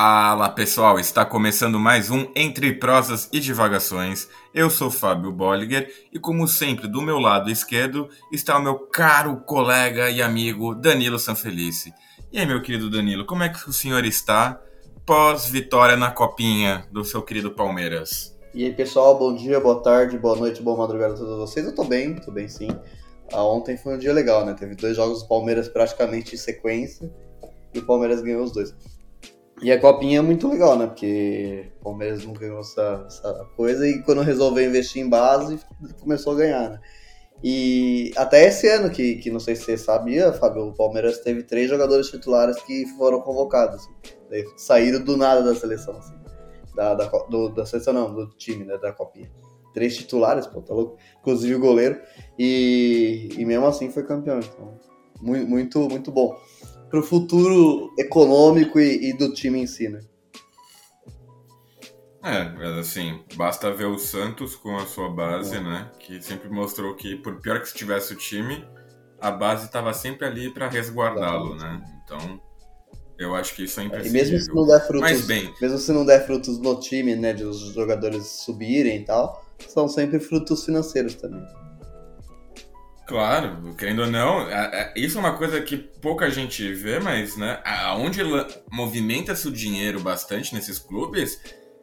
Fala pessoal, está começando mais um Entre Prosas e Divagações. Eu sou Fábio Bolliger e, como sempre, do meu lado esquerdo está o meu caro colega e amigo Danilo Sanfelice. E aí, meu querido Danilo, como é que o senhor está pós-vitória na copinha do seu querido Palmeiras? E aí, pessoal, bom dia, boa tarde, boa noite, boa madrugada a todos vocês. Eu tô bem, tô bem sim. Ah, ontem foi um dia legal, né? Teve dois jogos do Palmeiras praticamente em sequência e o Palmeiras ganhou os dois. E a copinha é muito legal, né? Porque o Palmeiras nunca ganhou essa, essa, coisa e quando resolveu investir em base, começou a ganhar, né? E até esse ano, que, que não sei se você sabia, Fábio, o Palmeiras teve três jogadores titulares que foram convocados. Assim, saíram do nada da seleção, assim. Da, da, do, da seleção não, do time, né? Da copinha. Três titulares, pô, tá louco. Inclusive o goleiro. E, e mesmo assim foi campeão. Então, muito, muito, muito bom para o futuro econômico e, e, do time em si, né? É, assim, basta ver o Santos com a sua base, é. né? Que sempre mostrou que, por pior que estivesse o time, a base estava sempre ali para resguardá-lo, né? Então, eu acho que isso é imprescindível. E mesmo se não der frutos, Mas bem, mesmo se não der frutos no time, né, de os jogadores subirem e tal, são sempre frutos financeiros também. Claro, querendo ou não, isso é uma coisa que pouca gente vê, mas né, aonde movimenta-se o dinheiro bastante nesses clubes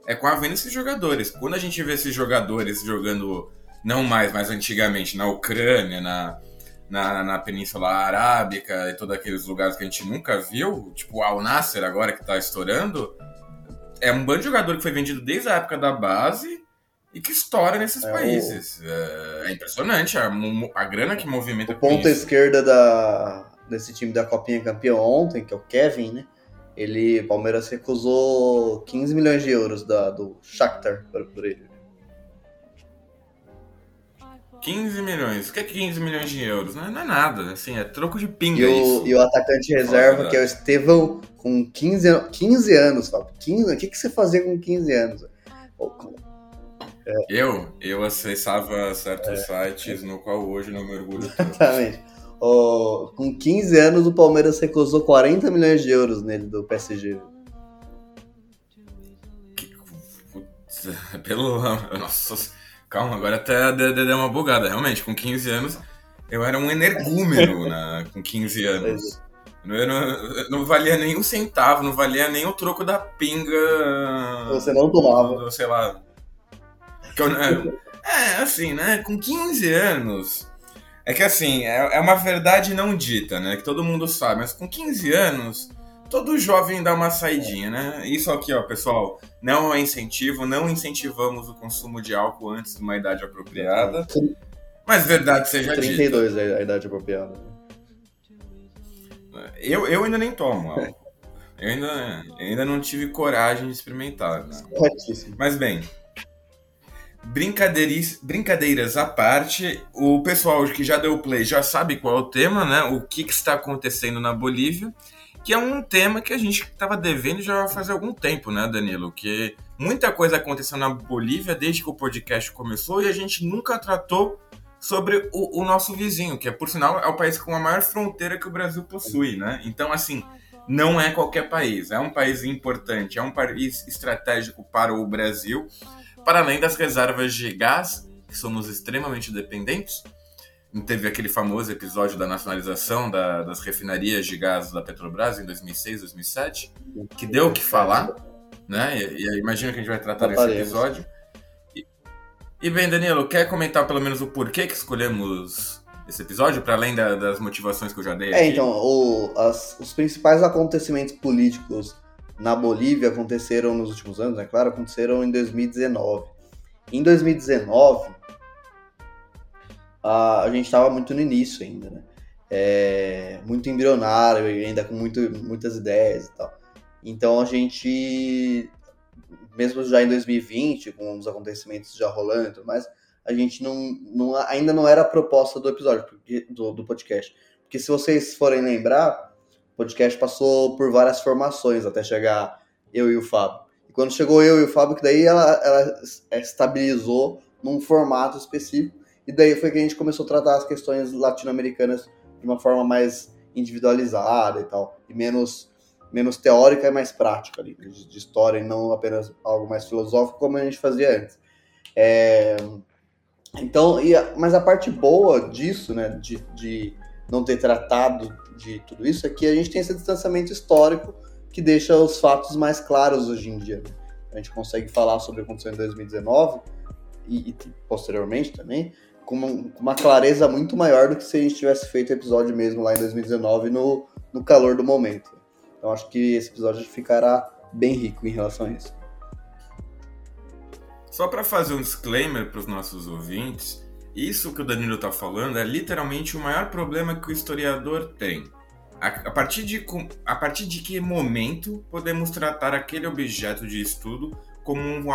é com a venda desses jogadores. Quando a gente vê esses jogadores jogando, não mais, mas antigamente, na Ucrânia, na, na, na Península Arábica e todos aqueles lugares que a gente nunca viu, tipo o Al Nasser agora que está estourando, é um bando de jogador que foi vendido desde a época da base e que estoura nesses é países. O... É, é, impressionante a, a grana que movimenta o ponta esquerda da, desse time da Copinha campeão ontem, que é o Kevin, né? Ele, Palmeiras recusou 15 milhões de euros da, do Shakhtar por ele. 15 milhões. O que é 15 milhões de euros? Não é, não é nada, assim, é troco de pinga e o, isso. E o atacante reserva, que é o Estevão, com 15, 15 anos, Fábio. 15, o que, que você fazia com 15 anos? É. Eu? Eu acessava certos é. sites no qual hoje não mergulho. Exatamente. Oh, com 15 anos, o Palmeiras recusou 40 milhões de euros nele do PSG. Que... Putz, pelo. Nossa, calma, agora até deu uma bugada. Realmente, com 15 anos, eu era um energúmeno na... com 15 anos. Eu não, não valia nem um centavo, não valia nem o troco da pinga. Você não tomava. Sei lá, é, assim, né? Com 15 anos. É que assim, é, é uma verdade não dita, né? Que todo mundo sabe, mas com 15 anos, todo jovem dá uma saidinha, né? Isso aqui, ó, pessoal, não é incentivo, não incentivamos o consumo de álcool antes de uma idade apropriada. Mas verdade seja 32 dita. é a idade apropriada. Eu, eu ainda nem tomo álcool. Eu ainda, eu ainda não tive coragem de experimentar. Né? Mas bem, Brincadeiras, brincadeiras à parte, o pessoal que já deu play já sabe qual é o tema, né? O que, que está acontecendo na Bolívia, que é um tema que a gente estava devendo já faz algum tempo, né, Danilo? Que muita coisa aconteceu na Bolívia desde que o podcast começou e a gente nunca tratou sobre o, o nosso vizinho, que é, por sinal, é o país com a maior fronteira que o Brasil possui, né? Então, assim, não é qualquer país, é um país importante, é um país estratégico para o Brasil para além das reservas de gás, que somos extremamente dependentes. Teve aquele famoso episódio da nacionalização da, das refinarias de gás da Petrobras em 2006, 2007, que deu o que falar, né? E, e imagina que a gente vai tratar desse episódio. E, e, bem, Danilo, quer comentar pelo menos o porquê que escolhemos esse episódio, para além da, das motivações que eu já dei? É, então, o, as, os principais acontecimentos políticos na Bolívia aconteceram nos últimos anos, é né? claro, aconteceram em 2019. Em 2019, a, a gente estava muito no início ainda, né? É, muito embrionário, ainda com muito, muitas ideias e tal. Então a gente, mesmo já em 2020, com os acontecimentos já rolando e tudo mais, a gente não, não ainda não era a proposta do episódio, do, do podcast. Porque se vocês forem lembrar, o podcast passou por várias formações até chegar eu e o Fábio. E quando chegou eu e o Fábio, que daí ela, ela estabilizou num formato específico, e daí foi que a gente começou a tratar as questões latino-americanas de uma forma mais individualizada e tal, e menos menos teórica e mais prática ali, de, de história e não apenas algo mais filosófico como a gente fazia antes. É, então, a, mas a parte boa disso, né, de, de não ter tratado de tudo isso, é que a gente tem esse distanciamento histórico que deixa os fatos mais claros hoje em dia. Né? A gente consegue falar sobre o que aconteceu em 2019 e, e posteriormente também, com uma, com uma, clareza muito maior do que se a gente tivesse feito o episódio mesmo lá em 2019 no, no calor do momento. Então acho que esse episódio ficará bem rico em relação a isso. Só para fazer um disclaimer para os nossos ouvintes, isso que o Danilo está falando é literalmente o maior problema que o historiador tem. A, a, partir de, a partir de que momento podemos tratar aquele objeto de estudo como um,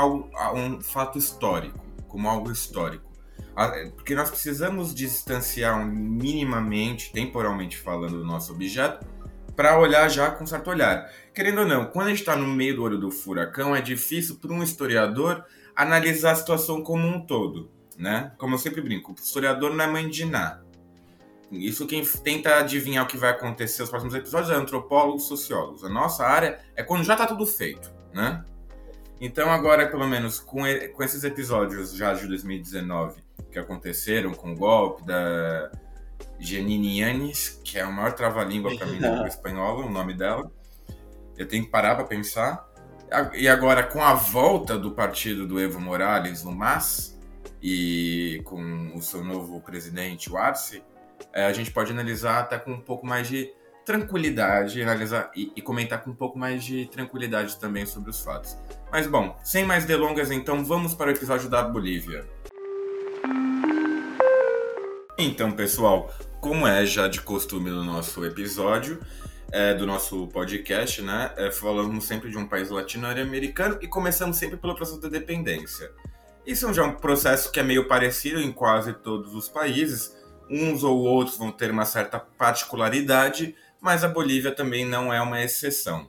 um fato histórico, como algo histórico? Porque nós precisamos distanciar minimamente, temporalmente falando, do nosso objeto para olhar já com certo olhar. Querendo ou não, quando a gente está no meio do olho do furacão, é difícil para um historiador analisar a situação como um todo, né? Como eu sempre brinco, o historiador não é mãe de nada. Isso quem tenta adivinhar o que vai acontecer nos próximos episódios é antropólogos, sociólogos. A nossa área é quando já está tudo feito, né? Então agora, pelo menos, com, com esses episódios já de 2019 que aconteceram, com o golpe da Janine Yanis, que é o maior trava-língua para mim na espanhola, o nome dela. Eu tenho que parar para pensar. E agora, com a volta do partido do Evo Morales no MAS, e com o seu novo presidente, o Arce, é, a gente pode analisar até com um pouco mais de tranquilidade analisar e, e, comentar com um pouco mais de tranquilidade também sobre os fatos. Mas bom, sem mais delongas, então vamos para o episódio da Bolívia. Então, pessoal, como é já de costume no nosso episódio, é, do nosso podcast, né? É, falamos sempre de um país latino-americano e começamos sempre pelo processo da dependência. Isso já é um processo que é meio parecido em quase todos os países. Uns ou outros vão ter uma certa particularidade, mas a Bolívia também não é uma exceção.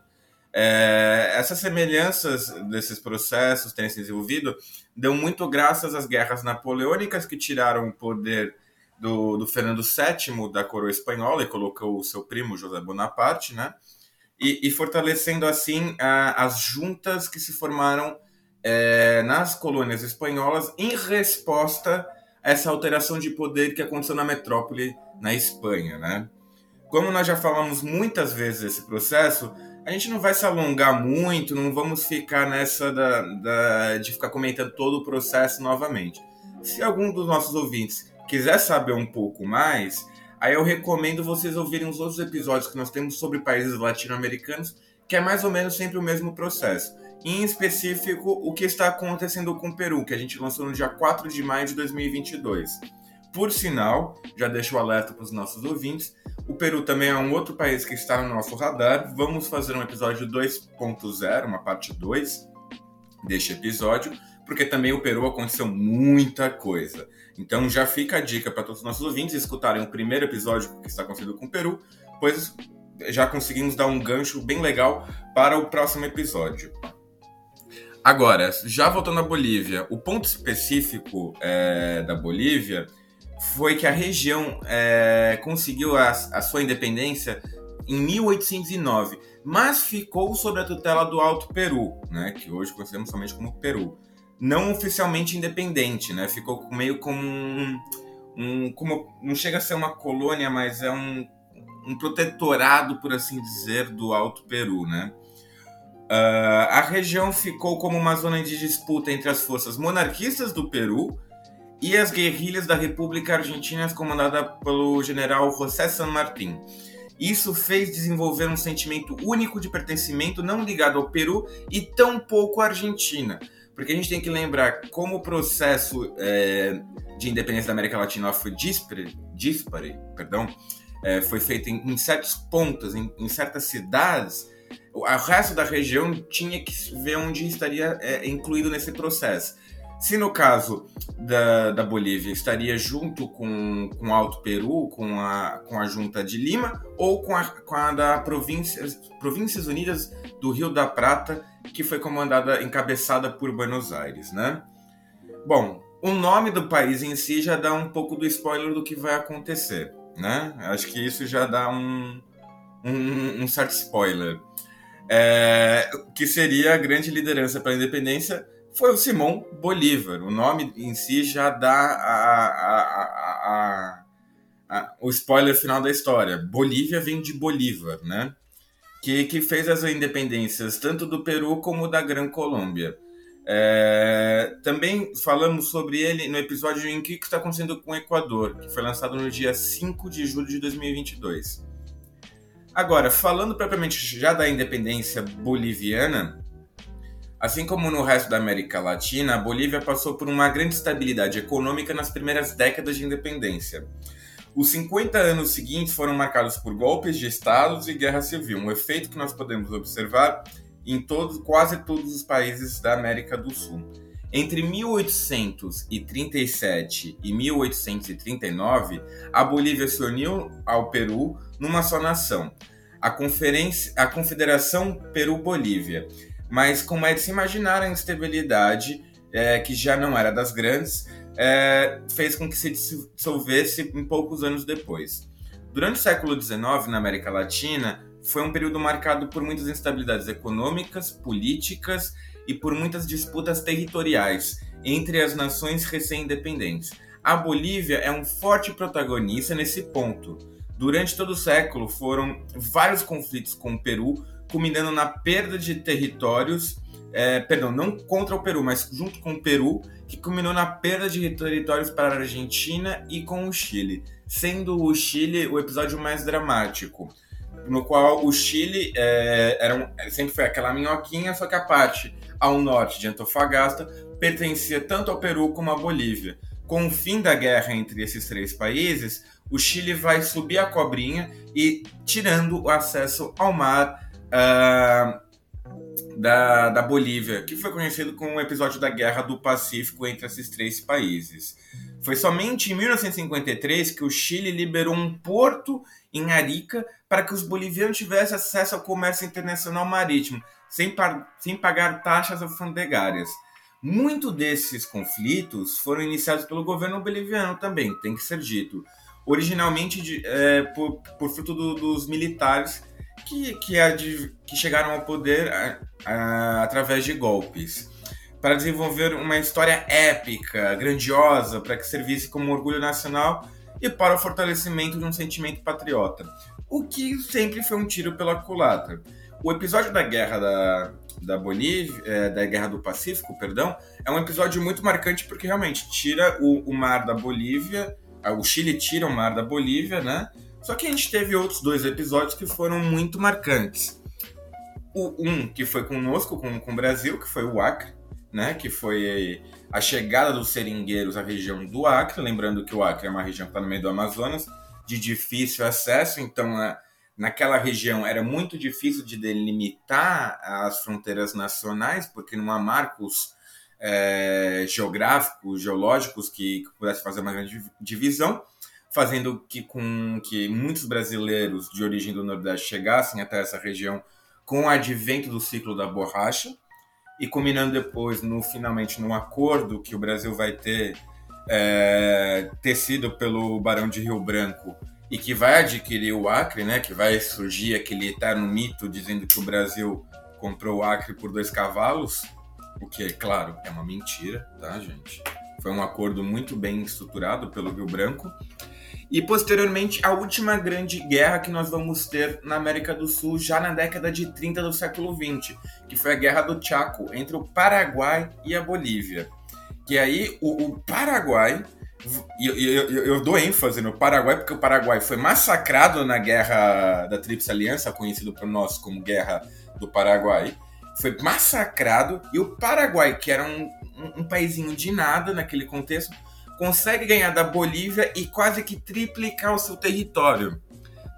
É, essas semelhanças desses processos terem se desenvolvido dão muito graças às guerras napoleônicas que tiraram o poder do, do Fernando VII da coroa espanhola e colocou o seu primo José Bonaparte, né? E, e fortalecendo assim a, as juntas que se formaram é, nas colônias espanholas em resposta a essa alteração de poder que aconteceu na metrópole na Espanha, né? Como nós já falamos muitas vezes desse processo, a gente não vai se alongar muito, não vamos ficar nessa da, da, de ficar comentando todo o processo novamente. Se algum dos nossos ouvintes quiser saber um pouco mais, aí eu recomendo vocês ouvirem os outros episódios que nós temos sobre países latino-americanos, que é mais ou menos sempre o mesmo processo. Em específico, o que está acontecendo com o Peru, que a gente lançou no dia 4 de maio de 2022. Por sinal, já deixo o alerta para os nossos ouvintes, o Peru também é um outro país que está no nosso radar. Vamos fazer um episódio 2.0, uma parte 2 deste episódio, porque também o Peru aconteceu muita coisa. Então já fica a dica para todos os nossos ouvintes escutarem o primeiro episódio que está acontecendo com o Peru, pois já conseguimos dar um gancho bem legal para o próximo episódio. Agora, já voltando à Bolívia, o ponto específico é, da Bolívia foi que a região é, conseguiu a, a, sua independência em 1809, mas ficou sob a tutela do Alto Peru, né, que hoje conhecemos somente como Peru. Não oficialmente independente, né, ficou meio como um, um como não chega a ser uma colônia, mas é um, um protetorado, por assim dizer, do Alto Peru, né. Uh, a região ficou como uma zona de disputa entre as forças monarquistas do Peru e as guerrilhas da República Argentina comandada pelo general José San Martín. Isso fez desenvolver um sentimento único de pertencimento não ligado ao Peru e tampouco à Argentina. Porque a gente tem que lembrar como o processo é, de independência da América Latina foi dispare, dispare perdão, é, foi feito em, em certos pontos, em, em certas cidades, o resto da região tinha que ver onde estaria é, incluído nesse processo. Se no caso da, da Bolívia estaria junto com, com o Alto Peru, com a, com a junta de Lima, ou com a, com a da Províncias, Províncias Unidas do Rio da Prata, que foi comandada, encabeçada por Buenos Aires, né? Bom, o nome do país em si já dá um pouco do spoiler do que vai acontecer, né? Acho que isso já dá um, um, um certo spoiler. É, que seria a grande liderança para a independência, foi o Simão Bolívar. O nome em si já dá a, a, a, o spoiler final da história. Bolívia vem de Bolívar, né? Que, que fez as independências tanto do Peru como da Gran Colômbia. É, também falamos sobre ele no episódio em que está acontecendo com o Equador, que foi lançado no dia 5 de julho de 2022. Agora, falando propriamente já da independência boliviana, assim como no resto da América Latina, a Bolívia passou por uma grande estabilidade econômica nas primeiras décadas de independência. Os 50 anos seguintes foram marcados por golpes de estados e guerra civil, um efeito que nós podemos observar em todos, quase todos os países da América do Sul. Entre 1837 e 1839, a Bolívia se uniu ao Peru numa só nação, a, Conferência, a Confederação Peru-Bolívia. Mas, como é de se imaginar, a instabilidade, é, que já não era das grandes, é, fez com que se dissolvesse em poucos anos depois. Durante o século XIX, na América Latina, foi um período marcado por muitas instabilidades econômicas, políticas e por muitas disputas territoriais entre as nações recém-independentes. A Bolívia é um forte protagonista nesse ponto. Durante todo o século foram vários conflitos com o Peru, culminando na perda de territórios, é, perdão, não contra o Peru, mas junto com o Peru, que culminou na perda de territórios para a Argentina e com o Chile, sendo o Chile o episódio mais dramático no qual o Chile é, era um, sempre foi aquela minhoquinha, só que a parte ao norte de Antofagasta pertencia tanto ao Peru como à Bolívia. Com o fim da guerra entre esses três países, o Chile vai subir a cobrinha e tirando o acesso ao mar uh, da, da Bolívia, que foi conhecido como o episódio da Guerra do Pacífico entre esses três países. Foi somente em 1953 que o Chile liberou um porto em Arica para que os bolivianos tivessem acesso ao comércio internacional marítimo, sem, sem pagar taxas alfandegárias. Muito desses conflitos foram iniciados pelo governo boliviano também, tem que ser dito. Originalmente de, é, por, por, fruto do, dos militares que, que, que, chegaram ao poder a, a, através de golpes para desenvolver uma história épica, grandiosa, para que servisse como orgulho nacional e para o fortalecimento de um sentimento patriota, o que sempre foi um tiro pela culatra. O episódio da guerra da, da Bolívia, é, da guerra do Pacífico, perdão, é um episódio muito marcante porque realmente tira o, o mar da Bolívia, o Chile tira o mar da Bolívia, né? Só que a gente teve outros dois episódios que foram muito marcantes. O um que foi conosco, com, com o Brasil, que foi o Acre, né? Que foi a chegada dos seringueiros à região do Acre, lembrando que o Acre é uma região que está no meio do Amazonas, de difícil acesso, então na, naquela região era muito difícil de delimitar as fronteiras nacionais, porque não há marcos é, geográficos, geológicos que, que pudesse fazer uma grande divisão, fazendo que com que muitos brasileiros de origem do Nordeste chegassem até essa região com o advento do ciclo da borracha, e culminando depois no finalmente num acordo que o Brasil vai ter é, tecido pelo Barão de Rio Branco e que vai adquirir o Acre, né? Que vai surgir aquele eterno mito dizendo que o Brasil comprou o Acre por dois cavalos, o que, claro, é uma mentira, tá, gente? Foi um acordo muito bem estruturado pelo Rio Branco e posteriormente a última grande guerra que nós vamos ter na América do Sul já na década de 30 do século 20, que foi a Guerra do Chaco entre o Paraguai e a Bolívia. Que aí o, o Paraguai e eu, eu, eu, dou ênfase no Paraguai porque o Paraguai foi massacrado na Guerra da Tríplice Aliança, conhecido por nós como Guerra do Paraguai. Foi massacrado e o Paraguai, que era um, um, um de nada naquele contexto, consegue ganhar da Bolívia e quase que triplicar o seu território.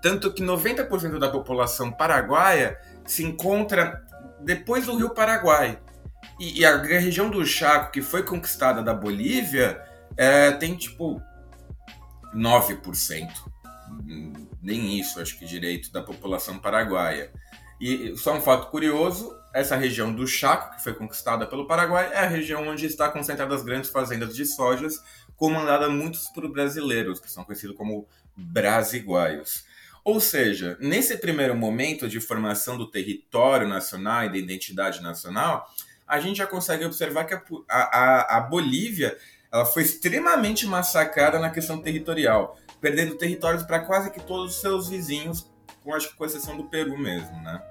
Tanto que 90% da população paraguaia se encontra depois do Rio Paraguai. E, e a região do Chaco, que foi conquistada da Bolívia, é, tem tipo 9%. Nem isso, acho que direito, da população paraguaia. E só um fato curioso: essa região do Chaco, que foi conquistada pelo Paraguai, é a região onde está concentradas as grandes fazendas de sojas comandada muitos por brasileiros, que são conhecidos como brasiguaios. Ou seja, nesse primeiro momento de formação do território nacional e da identidade nacional, a gente já consegue observar que a, a, a Bolívia ela foi extremamente massacrada na questão territorial, perdendo territórios para quase que todos os seus vizinhos, com, acho que com exceção do Peru mesmo, né?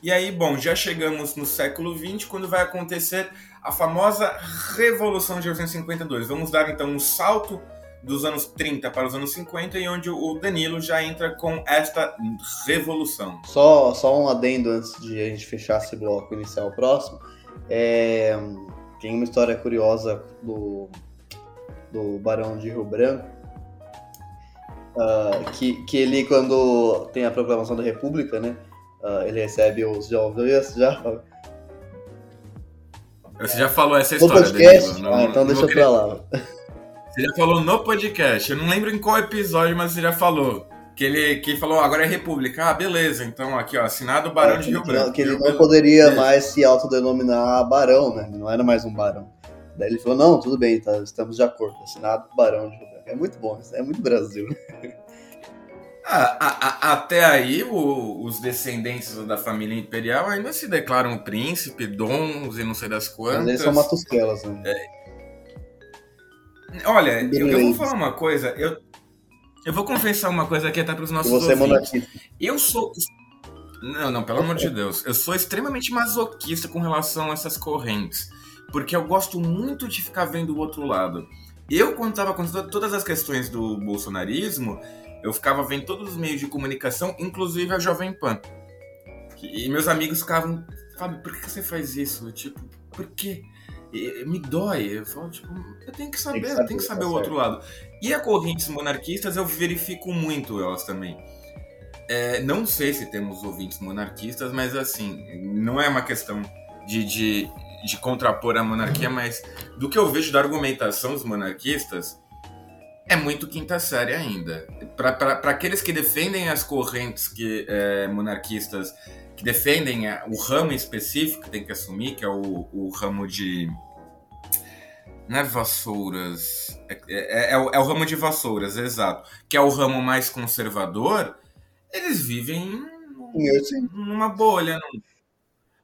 E aí, bom, já chegamos no século XX, quando vai acontecer a famosa Revolução de 1852. Vamos dar então um salto dos anos 30 para os anos 50 e onde o Danilo já entra com esta revolução. Só, só um adendo antes de a gente fechar esse bloco e iniciar o próximo. É, tem uma história curiosa do, do Barão de Rio Branco, uh, que, que ele, quando tem a proclamação da República, né, uh, ele recebe os jovens, já, você já falou essa história, no podcast? Danilo, ah, então deixa pra lá. Você já falou no podcast. Eu não lembro em qual episódio, mas você já falou. Que ele que falou, agora é República. Ah, beleza. Então, aqui, ó, assinado Barão é, de Rio Branco. Que ele não poderia mais se autodenominar Barão, né? Não era mais um Barão. Daí ele falou, não, tudo bem, tá, estamos de acordo. Assinado Barão de Rio Branco. É muito bom, é muito Brasil. Ah, a, a, até aí, o, os descendentes da família imperial ainda se declaram príncipe, dons e não sei das quantas. Mas eles são matusquelas, né? É, Olha, eu, eu, vou falar uma coisa. Eu, eu vou confessar uma coisa aqui até para os nossos você ouvintes. É monarquista. Eu sou. Não, não, pelo amor de Deus. Eu sou extremamente masoquista com relação a essas correntes. Porque eu gosto muito de ficar vendo o outro lado. Eu, quando estava com todas as questões do bolsonarismo, eu ficava vendo todos os meios de comunicação, inclusive a Jovem Pan. E meus amigos ficavam, Fábio, por que você faz isso? Tipo, por quê? me dói. Eu falo, tipo, eu tenho que saber, tem que saber, eu tenho que saber tá o outro lado. E a correntes monarquistas eu verifico muito elas também. É, não sei se temos ouvintes monarquistas, mas assim, não é uma questão de, de, de contrapor a monarquia, mas do que eu vejo da argumentação dos monarquistas, é muito quinta série ainda. Para aqueles que defendem as correntes que, é, monarquistas que defendem o ramo específico que tem que assumir, que é o, o ramo de. Não é vassouras. É, é, é, o, é, o, ramo de vassouras, exato. Que é o ramo mais conservador. Eles vivem numa bolha.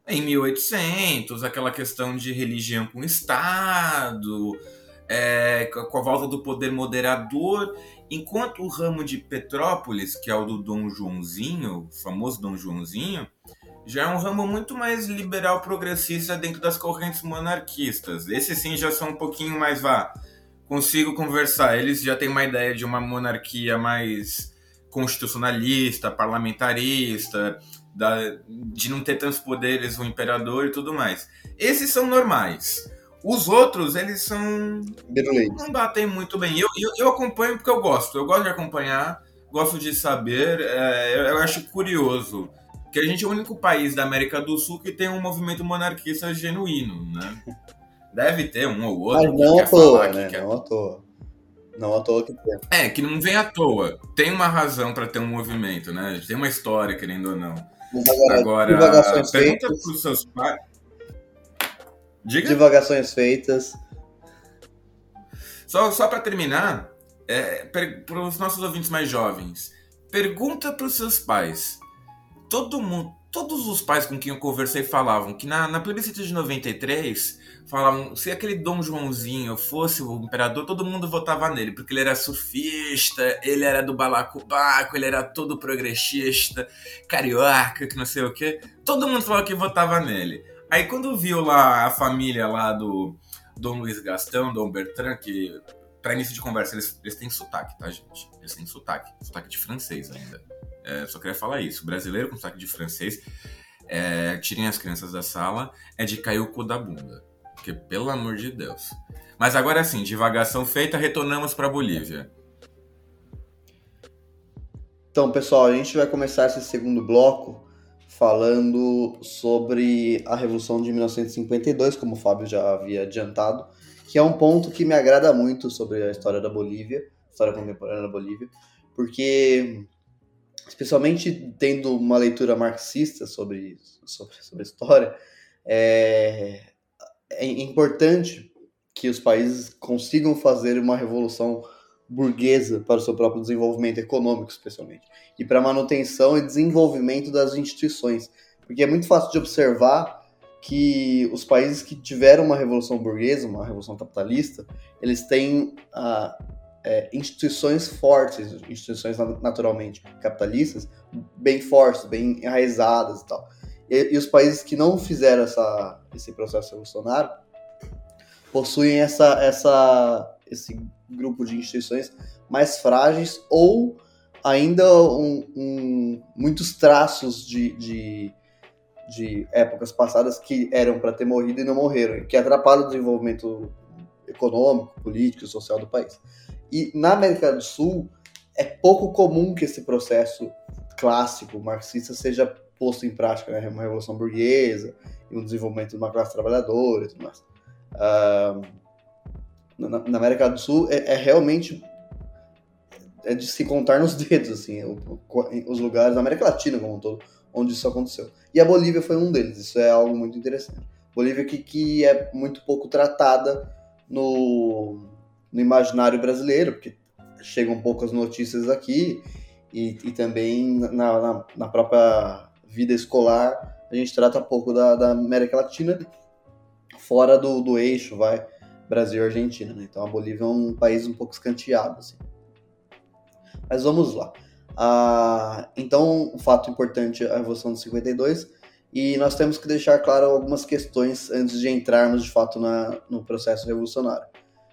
Em 1800, aquela questão de religião com Estado, é, com a volta do poder moderador. Enquanto o ramo de Petrópolis, que é o do Dom Joãozinho, o famoso Dom Joãozinho, já é um ramo muito mais liberal progressista dentro das correntes monarquistas. Esses sim já são um pouquinho mais vá. Consigo conversar. Eles já têm uma ideia de uma monarquia mais constitucionalista, parlamentarista, da, de não ter tantos poderes o imperador e tudo mais. Esses são normais. Os outros, eles são. Não batem muito bem. Eu, eu, eu, acompanho porque eu gosto. Eu gosto de acompanhar, gosto de saber. É, eu, eu, acho curioso. Que a gente é o único país da América do Sul que tem um movimento monarquista genuíno, né? Deve ter um ou outro. Mas não à toa, né? Quer... Não à toa. Não à toa que tem. É, que não vem à toa. Tem uma razão para ter um movimento, né? Tem uma história, querendo ou não. Mas agora, agora pergunta para os seus pais. Diga. Divagações feitas. Só, só para terminar, é, para os nossos ouvintes mais jovens, pergunta para os seus pais. Todo mundo, todos os pais com quem eu conversei falavam que na, na plebiscito de 93, falavam se aquele Dom Joãozinho fosse o imperador, todo mundo votava nele, porque ele era surfista, ele era do balacobaco, ele era todo progressista, carioca, que não sei o que. Todo mundo falava que votava nele. Aí quando viu lá a família lá do Dom Luiz Gastão, Dom Bertrand, que para início de conversa eles, eles têm sotaque, tá, gente? Eles têm sotaque, sotaque de francês ainda. É, só queria falar isso. Brasileiro com sotaque de francês, é, tirem as crianças da sala, é de cair o cu da bunda. Porque, pelo amor de Deus. Mas agora sim, divagação feita, retornamos para Bolívia. Então, pessoal, a gente vai começar esse segundo bloco falando sobre a Revolução de 1952, como o Fábio já havia adiantado, que é um ponto que me agrada muito sobre a história da Bolívia, história contemporânea da Bolívia, porque, especialmente tendo uma leitura marxista sobre, sobre, sobre a história, é, é importante que os países consigam fazer uma revolução burguesa para o seu próprio desenvolvimento econômico, especialmente, e para manutenção e desenvolvimento das instituições. Porque é muito fácil de observar que os países que tiveram uma revolução burguesa, uma revolução capitalista, eles têm ah, é, instituições fortes, instituições naturalmente capitalistas, bem fortes, bem enraizadas e tal. E, e os países que não fizeram essa, esse processo revolucionário possuem essa, essa, esse grupo de instituições mais frágeis ou ainda um, um, muitos traços de, de, de, épocas passadas que eram para ter morrido e não morreram, que atrapalham o desenvolvimento econômico, político e social do país. E na América do Sul é pouco comum que esse processo clássico marxista seja posto em prática, né? Uma revolução burguesa e um desenvolvimento de uma classe trabalhadora e tudo mais. Uh, na, na, América do Sul é, é, realmente é de se contar nos dedos, assim, os lugares, na América Latina como um todo, onde isso aconteceu. E a Bolívia foi um deles, isso é algo muito interessante. Bolívia que, que é muito pouco tratada no, no imaginário brasileiro, porque chegam poucas notícias aqui, e, e também na, na, na, própria vida escolar a gente trata pouco da, da América Latina, fora do, do eixo, vai, Brasil e Argentina, né? Então a Bolívia é um país um pouco escanteado, assim. Mas vamos lá. Ah, então, um fato importante é a Revolução de 52, e nós temos que deixar claro algumas questões antes de entrarmos de fato na, no processo revolucionário.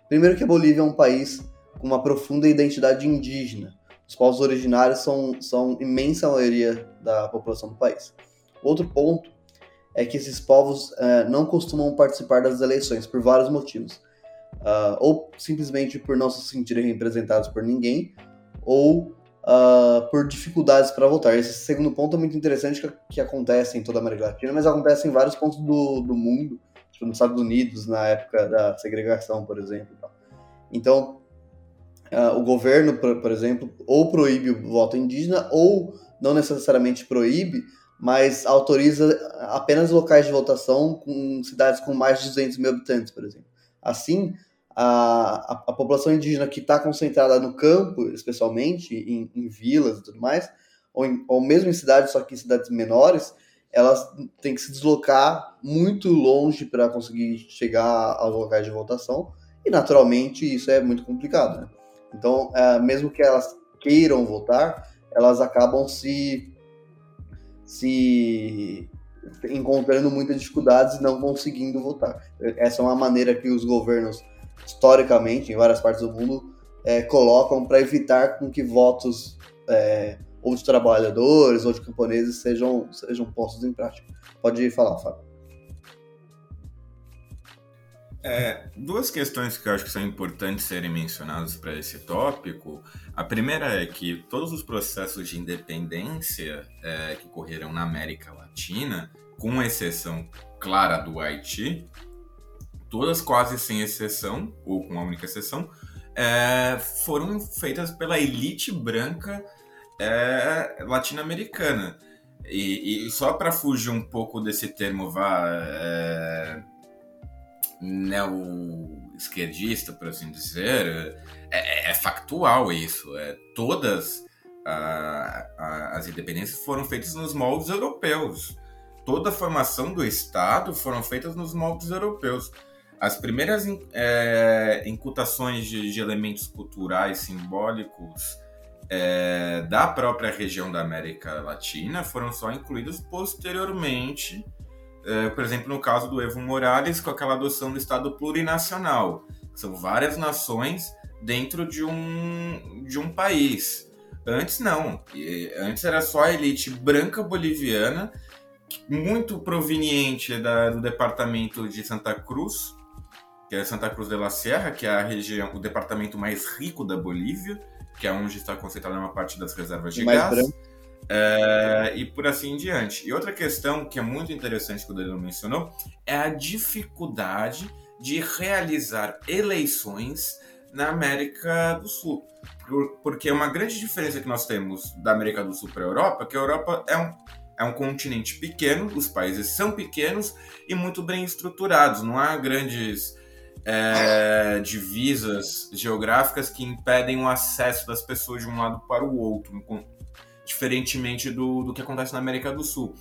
Primeiro que a Bolívia é um país com uma profunda identidade indígena. Os povos originários são, são imensa maioria da população do país. Outro ponto é que esses povos uh, não costumam participar das eleições por vários motivos. Uh, ou simplesmente por não se sentirem representados por ninguém, ou uh, por dificuldades para votar. Esse segundo ponto é muito interessante que, que, acontece em toda a América Latina, mas acontece em vários pontos do, do mundo, tipo nos Estados Unidos, na época da segregação, por exemplo. Então, uh, o governo, por, por exemplo, ou proíbe o voto indígena, ou não necessariamente proíbe, mas autoriza apenas locais de votação com cidades com mais de 200 mil habitantes, por exemplo. Assim, a, a, a população indígena que está concentrada no campo, especialmente em, em, vilas e tudo mais, ou, em, ou mesmo em cidades, só que em cidades menores, elas têm que se deslocar muito longe para conseguir chegar aos locais de votação, e naturalmente isso é muito complicado. Né? Então, é, mesmo que elas queiram votar, elas acabam se se encontrando muitas dificuldades e não conseguindo votar. Essa é uma maneira que os governos, historicamente, em várias partes do mundo, é, colocam para evitar com que votos é, ou de trabalhadores ou de camponeses sejam, sejam postos em prática. Pode falar, Fábio. É, duas questões que eu acho que são importantes serem mencionadas para esse tópico. A primeira é que todos os processos de independência é, que ocorreram na América Latina, com exceção clara do Haiti, todas quase sem exceção, ou com uma única exceção, é, foram feitas pela elite branca é, latino-americana. E, e, só para fugir um pouco desse termo, vá é, neo-esquerdista, por assim dizer, é, é, é factual isso. É, todas a, a, as independências foram feitas nos moldes europeus. Toda a formação do Estado foram feitas nos moldes europeus. As primeiras é, incutações de, de, elementos culturais simbólicos é, da própria região da América Latina foram só incluídas posteriormente é, por exemplo, no caso do Evo Morales, com aquela adoção do Estado plurinacional. São várias nações dentro de um, de um país. Antes não. Antes era só a elite branca boliviana, muito proveniente da, do departamento de Santa Cruz, que é Santa Cruz de la Sierra, que é a região, o departamento mais rico da Bolívia, que é onde está concentrada uma parte das reservas de gás. É, e por assim em diante. E outra questão que é muito interessante que o Danilo mencionou é a dificuldade de realizar eleições na América do Sul. Porque uma grande diferença que nós temos da América do Sul para a Europa é que a Europa é um, é um continente pequeno, os países são pequenos e muito bem estruturados, não há grandes é, divisas geográficas que impedem o acesso das pessoas de um lado para o outro, diferentemente do, do que acontece na América do Sul.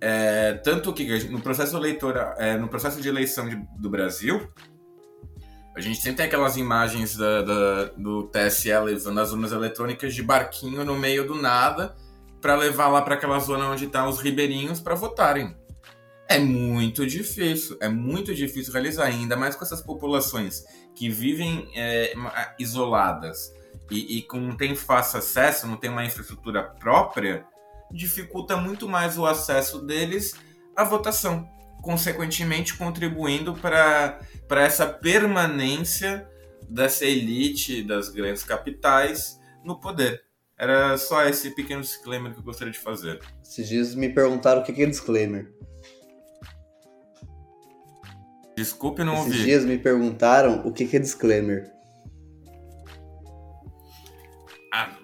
É, tanto que no processo eleitoral, é, no processo de eleição de, do Brasil, a gente sempre tem aquelas imagens da, da, do TSE levando as urnas eletrônicas de barquinho no meio do nada para levar lá para aquela zona onde estão tá os ribeirinhos para votarem. É muito difícil, é muito difícil realizar, ainda mais com essas populações que vivem é, isoladas e, e com não tem fácil acesso, não tem uma infraestrutura própria, dificulta muito mais o acesso deles à votação, consequentemente contribuindo para essa permanência dessa elite das grandes capitais no poder. Era só esse pequeno disclaimer que eu gostaria de fazer. Esses dias me perguntaram o que é disclaimer. Desculpe, não Esses ouvi. Esses dias me perguntaram o que é disclaimer. Ah,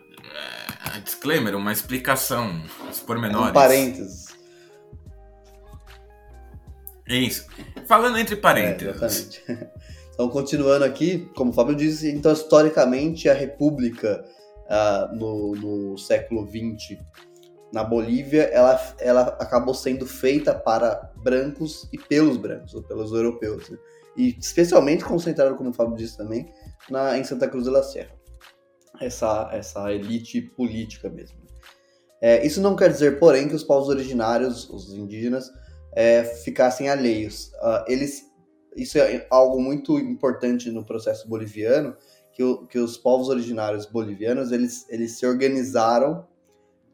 é, disclaimer, uma explicação, os pormenores. Um parênteses. Isso. Falando entre parênteses. É, exatamente. Então, continuando aqui, como o Fábio disse, então, historicamente, a República uh, no, no, século XX na Bolívia, ela, ela acabou sendo feita para brancos e pelos brancos, ou pelos europeus. Né? E especialmente concentrado, como o Fábio disse também, na, em Santa Cruz de la Sierra essa, essa elite política mesmo. É, isso não quer dizer, porém, que os povos originários, os indígenas, é, ficassem alheios. Uh, eles, isso é algo muito importante no processo boliviano, que, o, que os povos originários bolivianos eles, eles se organizaram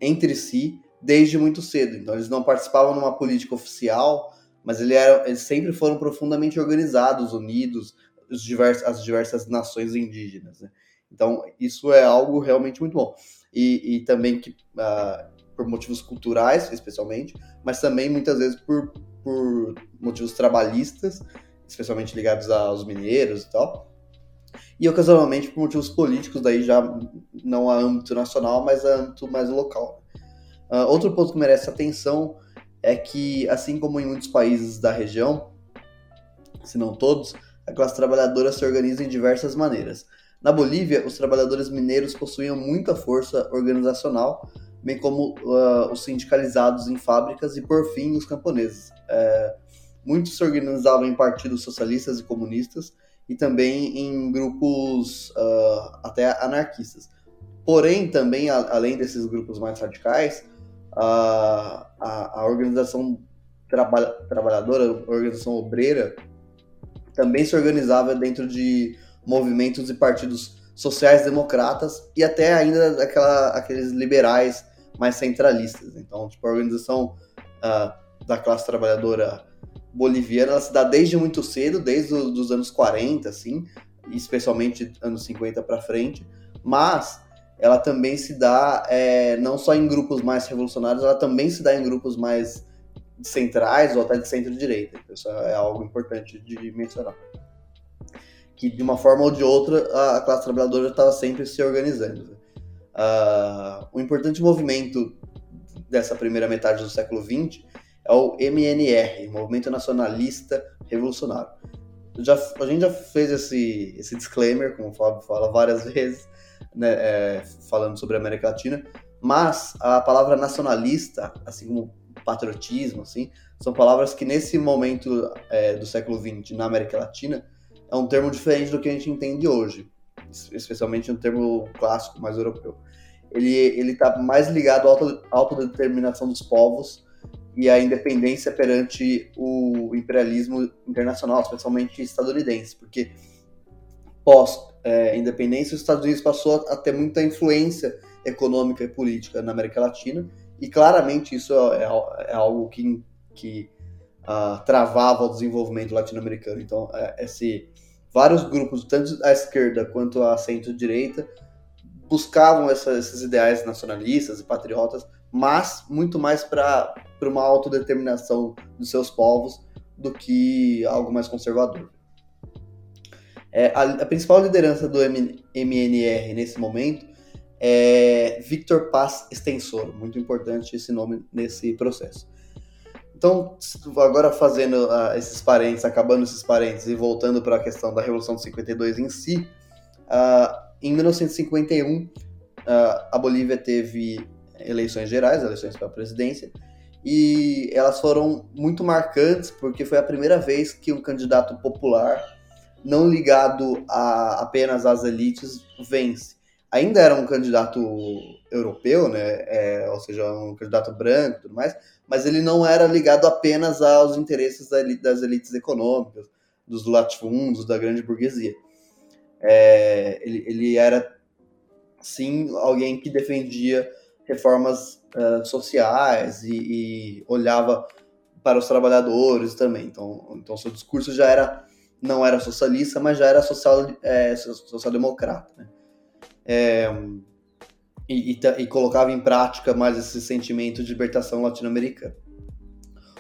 entre si desde muito cedo. Então, eles não participavam numa política oficial, mas eles, eram, eles sempre foram profundamente organizados, unidos, os diversos, as diversas nações indígenas. Né? Então, isso é algo realmente muito bom. E, e também que, uh, por motivos culturais, especialmente, mas também muitas vezes por, por motivos trabalhistas, especialmente ligados aos mineiros e tal. E ocasionalmente por motivos políticos, daí já não a âmbito nacional, mas a âmbito mais local. Uh, outro ponto que merece atenção é que, assim como em muitos países da região, se não todos, a classe trabalhadora se organiza em diversas maneiras. Na Bolívia, os trabalhadores mineiros possuíam muita força organizacional, bem como uh, os sindicalizados em fábricas e, por fim, os camponeses. É, muitos se organizavam em partidos socialistas e comunistas e também em grupos uh, até anarquistas. Porém, também, a, além desses grupos mais radicais, a, a, a organização traba trabalhadora, a organização obreira, também se organizava dentro de movimentos e partidos sociais democratas e até ainda aquela, aqueles liberais mais centralistas. Então, tipo, a organização uh, da classe trabalhadora boliviana ela se dá desde muito cedo, desde os anos 40, assim, especialmente anos 50 para frente, mas ela também se dá é, não só em grupos mais revolucionários, ela também se dá em grupos mais centrais ou até de centro-direita. Isso é algo importante de mencionar que de uma forma ou de outra a classe trabalhadora estava sempre se organizando. Uh, um importante movimento dessa primeira metade do século XX é o MNR, Movimento Nacionalista Revolucionário. Já, a gente já fez esse, esse disclaimer, como o Fábio fala várias vezes, né, é, falando sobre a América Latina, mas a palavra nacionalista, assim como patriotismo, assim, são palavras que nesse momento é, do século XX na América Latina é um termo diferente do que a gente entende hoje, especialmente um termo clássico, mais europeu. Ele está mais ligado à autodeterminação dos povos e à independência perante o imperialismo internacional, especialmente estadunidense, porque pós-independência, é, os Estados Unidos passou a ter muita influência econômica e política na América Latina, e claramente isso é, é algo que, que uh, travava o desenvolvimento latino-americano. Então, é, esse, vários grupos, tanto à esquerda quanto à centro-direita, buscavam essa, esses ideais nacionalistas e patriotas, mas muito mais para uma autodeterminação dos seus povos do que algo mais conservador. É, a, a, principal liderança do M, MNR nesse momento é Victor Paz Extensor, muito importante esse nome nesse processo. então, agora fazendo uh, esses parênteses, acabando esses parênteses e voltando para a questão da Revolução de 52 em si, uh, em 1951 uh, a Bolívia teve eleições gerais, eleições para a presidência, e elas foram muito marcantes porque foi a primeira vez que um candidato popular, não ligado a, apenas às elites, vence. Ainda era um candidato europeu, né? É, ou seja, um candidato branco e tudo mais, mas ele não era ligado apenas aos interesses das elites econômicas, dos latifúndios, da grande burguesia. É, ele, ele, era, sim, alguém que defendia reformas uh, sociais e, e, olhava para os trabalhadores também. Então, então seu discurso já era não era socialista, mas já era social, é, social-democrata. Né? É, e, e, e, colocava em prática mais esse sentimento de libertação latino-americana.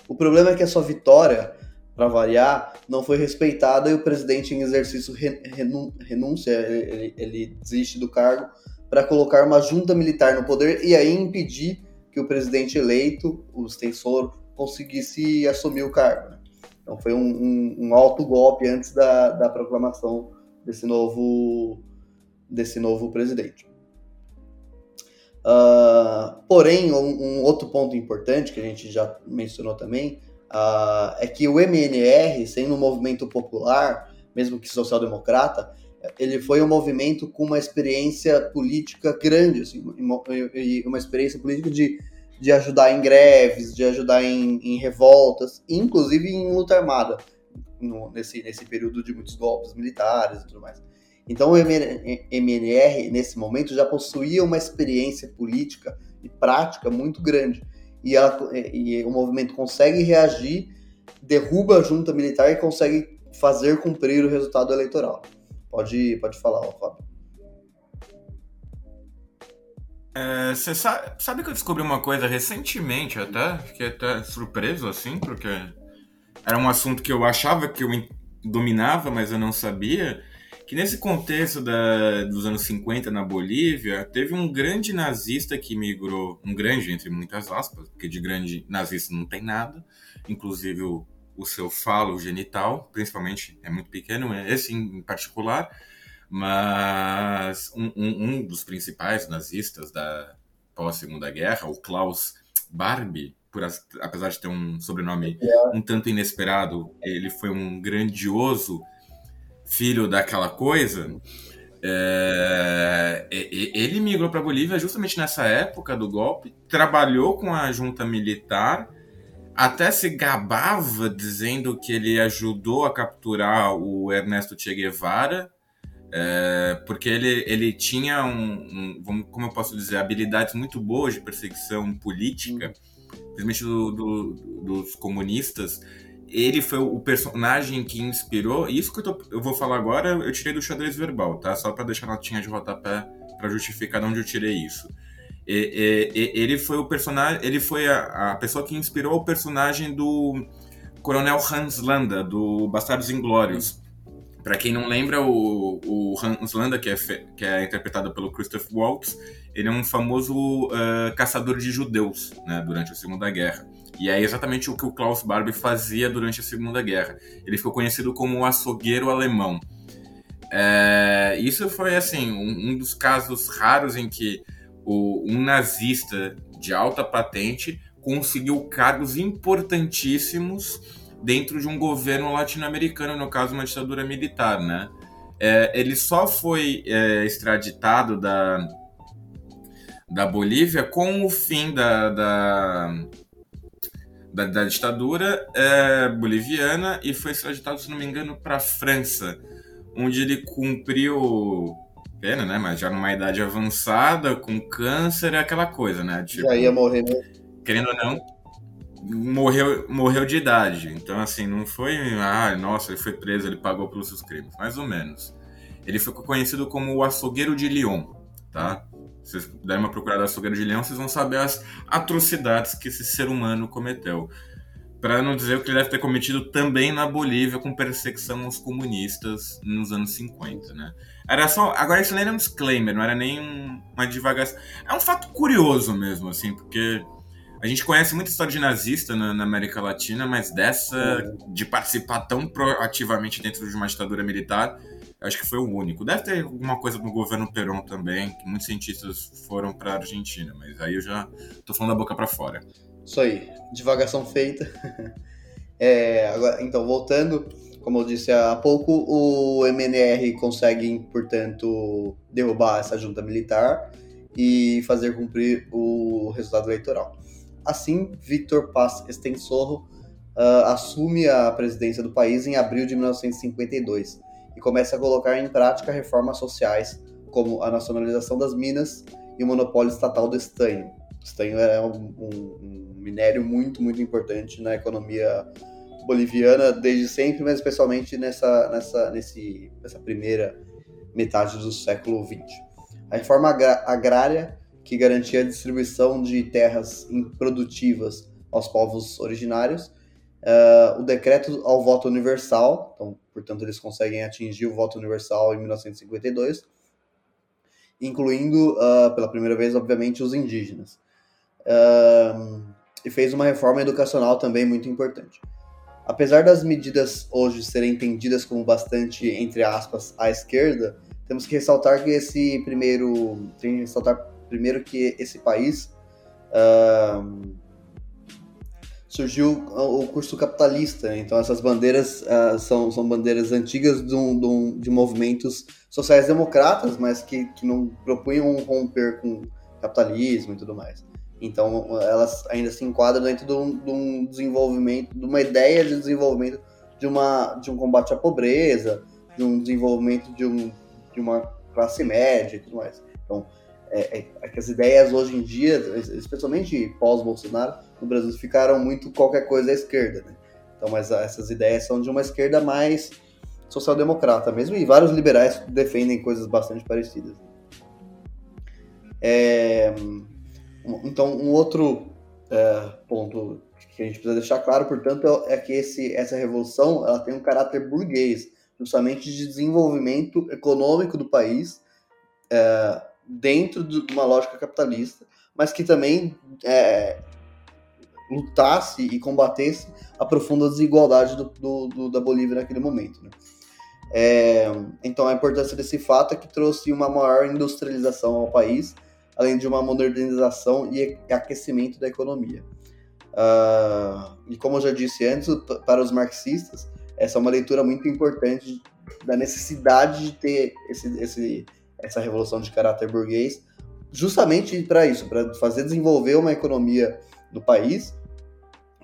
O problema é que a sua vitória, para variar, não foi respeitada e o presidente em exercício renúncia, ele, ele desiste do cargo para colocar uma junta militar no poder e aí impedir que o presidente eleito, o extensor, conseguisse assumir o cargo. Né? Então foi um, um, um, alto golpe antes da, da proclamação desse novo, desse novo presidente. Uh, porém, um, um, outro ponto importante que a gente já mencionou também uh, é que o MNR, sendo um movimento popular, mesmo que social-democrata, ele foi um movimento com uma experiência política grande, assim, e uma experiência política de, de ajudar em greves, de ajudar em, em revoltas, inclusive em luta armada, no, nesse, nesse período de muitos golpes militares e tudo mais. Então o MNR, nesse momento, já possuía uma experiência política e prática muito grande. E, ela, e o movimento consegue reagir, derruba a junta militar e consegue fazer cumprir o resultado eleitoral. Pode, pode falar, ó, Fábio. É, você sabe, sabe, que eu descobri uma coisa recentemente até, fiquei até surpreso assim, porque era um assunto que eu achava que eu dominava, mas eu não sabia que nesse contexto da, dos anos 50 na Bolívia, teve um grande nazista que migrou, um grande entre muitas aspas, porque de grande nazista não tem nada, inclusive o, o seu falo genital, principalmente, é muito pequeno, esse em particular, mas um, um, um dos principais nazistas da pós-segunda guerra, o Klaus Barbie, por, apesar de ter um sobrenome um tanto inesperado, ele foi um grandioso filho daquela coisa, é, ele migrou para a Bolívia justamente nessa época do golpe, trabalhou com a junta militar, até se gabava dizendo que ele ajudou a capturar o Ernesto Che Guevara, é, porque ele, ele tinha um, um, como eu posso dizer, habilidades muito boas de perseguição política, principalmente do, do, dos comunistas, ele foi o personagem que inspirou. Isso que eu, tô, eu, vou falar agora, eu tirei do xadrez verbal, tá? Só para deixar a notinha de rodapé para justificar de onde eu tirei isso. E, e, ele foi o personagem, ele foi a, a, pessoa que inspirou o personagem do Coronel Hans Landa do Bastardos Inglórios. Para quem não lembra, o, o Hans Landa, que é, que é interpretado pelo Christoph Waltz, ele é um famoso uh, caçador de judeus né, durante a Segunda Guerra. E é exatamente o que o Klaus Barbie fazia durante a Segunda Guerra. Ele ficou conhecido como o açougueiro alemão. É, isso foi assim um, um, dos casos raros em que o, um nazista de alta patente conseguiu cargos importantíssimos dentro de um governo latino-americano, no caso uma ditadura militar, né? É, ele só foi é, extraditado da, da Bolívia com o fim da, da da, da ditadura é, boliviana e foi extraditado, se não me engano, para a França, onde ele cumpriu pena, né? Mas já numa idade avançada, com câncer, é aquela coisa, né? Tipo, já ia morrer, né? Querendo ou não, morreu, morreu de idade. Então, assim, não foi, ah, nossa, ele foi preso, ele pagou pelos seus crimes. Mais ou menos. Ele ficou conhecido como o açougueiro de Lyon, tá? vocês derem uma procurada açougueiro de leão, vocês vão saber as atrocidades que esse ser humano cometeu. Para não dizer o que ele deve ter cometido também na Bolívia com perseguição aos comunistas nos anos 50, né? Era só. Agora, isso nem era um disclaimer, não era nem uma divagação. É um fato curioso mesmo, assim, porque A gente conhece muita história de nazista na, na América Latina, mas dessa, é. de participar tão proativamente dentro de uma ditadura militar, acho que foi o único. Deve ter alguma coisa no governo Perón também, que muitos cientistas foram para a Argentina, mas aí eu já tô falando da boca para fora. Isso aí, divagação feita. é, agora, então, voltando, como eu disse há pouco, o MNR consegue, portanto, derrubar essa junta militar e fazer cumprir o resultado eleitoral. Assim, Victor Paz Estensorro uh, assume a presidência do país em abril de 1952 e começa a colocar em prática reformas sociais, como a nacionalização das minas e o monopólio estatal do estanho. O estanho é um, um, um minério muito, muito importante na economia boliviana desde sempre, mas especialmente nessa, nessa, nesse, nessa primeira metade do século XX. A reforma agrária, que garantia a distribuição de terras improdutivas aos povos originários, uh, o decreto ao voto universal, então, portanto, eles conseguem atingir o voto universal em 1952, incluindo, uh, pela primeira vez, obviamente, os indígenas. Uh, e fez uma reforma educacional também muito importante. Apesar das medidas hoje serem entendidas como bastante, entre aspas, à esquerda, temos que ressaltar que esse primeiro. Tem que ressaltar primeiro que esse país uh, surgiu o curso capitalista. Então essas bandeiras uh, são, são bandeiras antigas de, um, de, movimentos sociais-democratas, mas que, que não propunham romper com capitalismo e tudo mais. Então elas ainda se enquadram dentro de um, de um desenvolvimento, de uma ideia de desenvolvimento de, uma, de um combate à pobreza, de um desenvolvimento de um de uma classe média e tudo mais. Então, é, é, é as ideias hoje em dia, especialmente pós-Bolsonaro, no Brasil ficaram muito qualquer coisa à esquerda, né? Então, mas essas ideias são de uma esquerda mais social-democrata mesmo, e vários liberais defendem coisas bastante parecidas. É, então, um outro é, ponto que a gente precisa deixar claro, portanto, é que esse, essa revolução ela tem um caráter burguês, justamente de desenvolvimento econômico do país é, dentro de uma lógica capitalista, mas que também é, lutasse e combatesse a profunda desigualdade do, do, do, da Bolívia naquele momento. Né? É, então a importância desse fato é que trouxe uma maior industrialização ao país, além de uma modernização e aquecimento da economia. Uh, e como eu já disse antes, para os marxistas, essa é uma leitura muito importante da necessidade de ter esse, esse, essa revolução de caráter burguês, justamente para isso, para fazer desenvolver uma economia do país,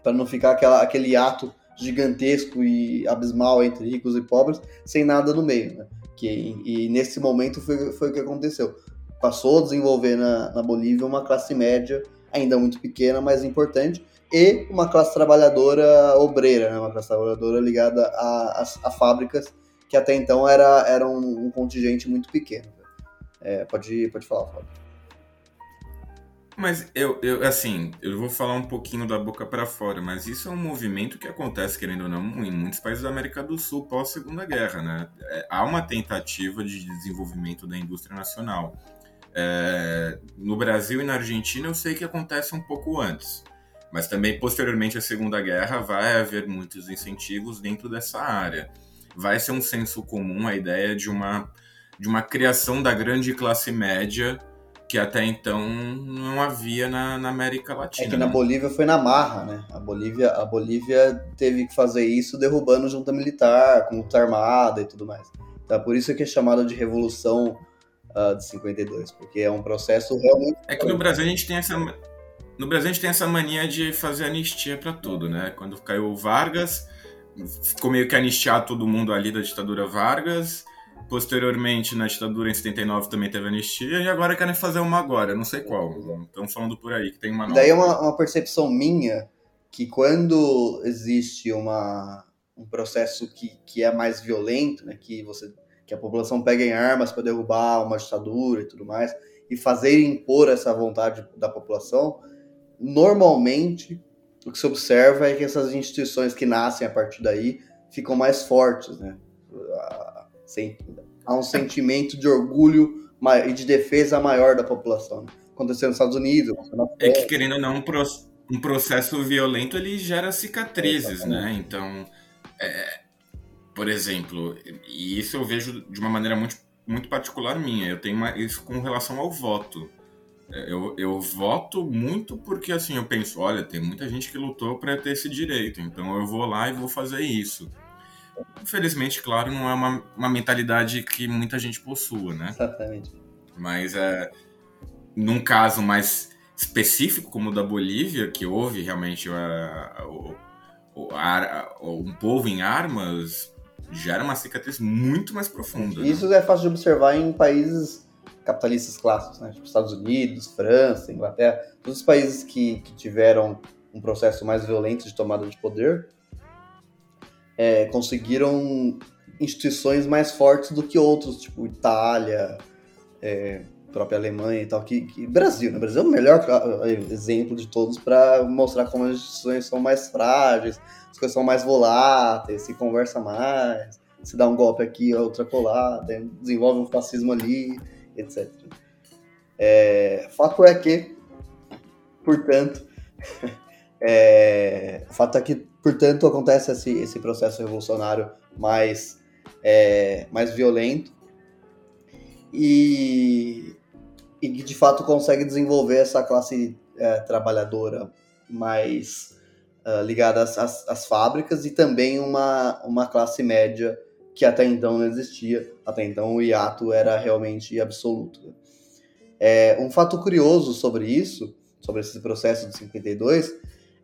para não ficar aquela, aquele ato gigantesco e abismal entre ricos e pobres, sem nada no meio. Né? Que, e nesse momento foi, foi o que aconteceu. Passou a desenvolver na, na Bolívia uma classe média, ainda muito pequena, mas importante, e uma classe trabalhadora obreira, né? uma classe trabalhadora ligada a, a, a fábricas, que até então era, era um, um contingente muito pequeno. É, pode, pode falar, Fábio. Mas eu, eu, assim, eu vou falar um pouquinho da boca para fora, mas isso é um movimento que acontece, querendo ou não, em muitos países da América do Sul pós Segunda Guerra, né? É, há uma tentativa de desenvolvimento da indústria nacional. É, no Brasil e na Argentina eu sei que acontece um pouco antes. Mas também, posteriormente à Segunda Guerra, vai haver muitos incentivos dentro dessa área. Vai ser um senso comum a ideia de uma, de uma criação da grande classe média que até então não havia na, na América Latina. É que na né? Bolívia foi na marra, né? A Bolívia, a Bolívia teve que fazer isso derrubando junta militar, com luta armada e tudo mais. Então, por isso que é chamada de Revolução uh, de 52, porque é um processo realmente... É que no Brasil a gente tem essa no Brasil a gente tem essa mania de fazer anistia para tudo, né? Quando caiu o Vargas, ficou meio que anistiar todo mundo ali da ditadura Vargas. Posteriormente, na ditadura em 79 também teve anistia, e agora querem fazer uma agora, não sei qual. Estão falando por aí que tem uma nova. Daí é uma, uma percepção minha que quando existe uma, um processo que, que é mais violento, né, que, você, que a população pega em armas para derrubar uma ditadura e tudo mais, e fazer impor essa vontade da população, normalmente o que se observa é que essas instituições que nascem a partir daí ficam mais fortes, né? Há um sentimento de orgulho e de defesa maior da população. Né? Aconteceu nos Estados Unidos. É que querendo ou não, um processo violento ele gera cicatrizes, né? Então, é, por exemplo, e isso eu vejo de uma maneira muito, muito particular minha. Eu tenho uma, isso com relação ao voto. É, eu, eu voto muito porque assim eu penso, olha, tem muita gente que lutou para ter esse direito, então eu vou lá e vou fazer isso. Infelizmente, claro, não é uma, uma mentalidade que muita gente possua, né? Exatamente. Mas é, num caso mais específico como o da Bolívia, que houve realmente a, o, o, a, um povo em armas, gera uma cicatriz muito mais profunda. Né? Isso né? é fácil de observar em países capitalistas clássicos, né? Tipo Estados Unidos, França, Inglaterra, todos os países que, que tiveram um processo mais violento de tomada de poder é, conseguiram instituições mais fortes do que outros, tipo Itália, é, própria Alemanha e tal, que, que Brasil, né? Brasil é o melhor exemplo de todos para mostrar como as instituições são mais frágeis, as coisas são mais voláteis, se conversa mais, se dá um golpe aqui, outra colada, desenvolve um fascismo ali, etc. É, fato é que, portanto, é, fato é que, portanto, acontece esse, esse processo revolucionário mais, é, mais violento e, e que de fato consegue desenvolver essa classe é, trabalhadora mais uh, ligada às, às, às, fábricas e também uma, uma classe média que até então não existia. Até então o hiato era realmente absoluto. É, um fato curioso sobre isso, sobre esse processo de 52,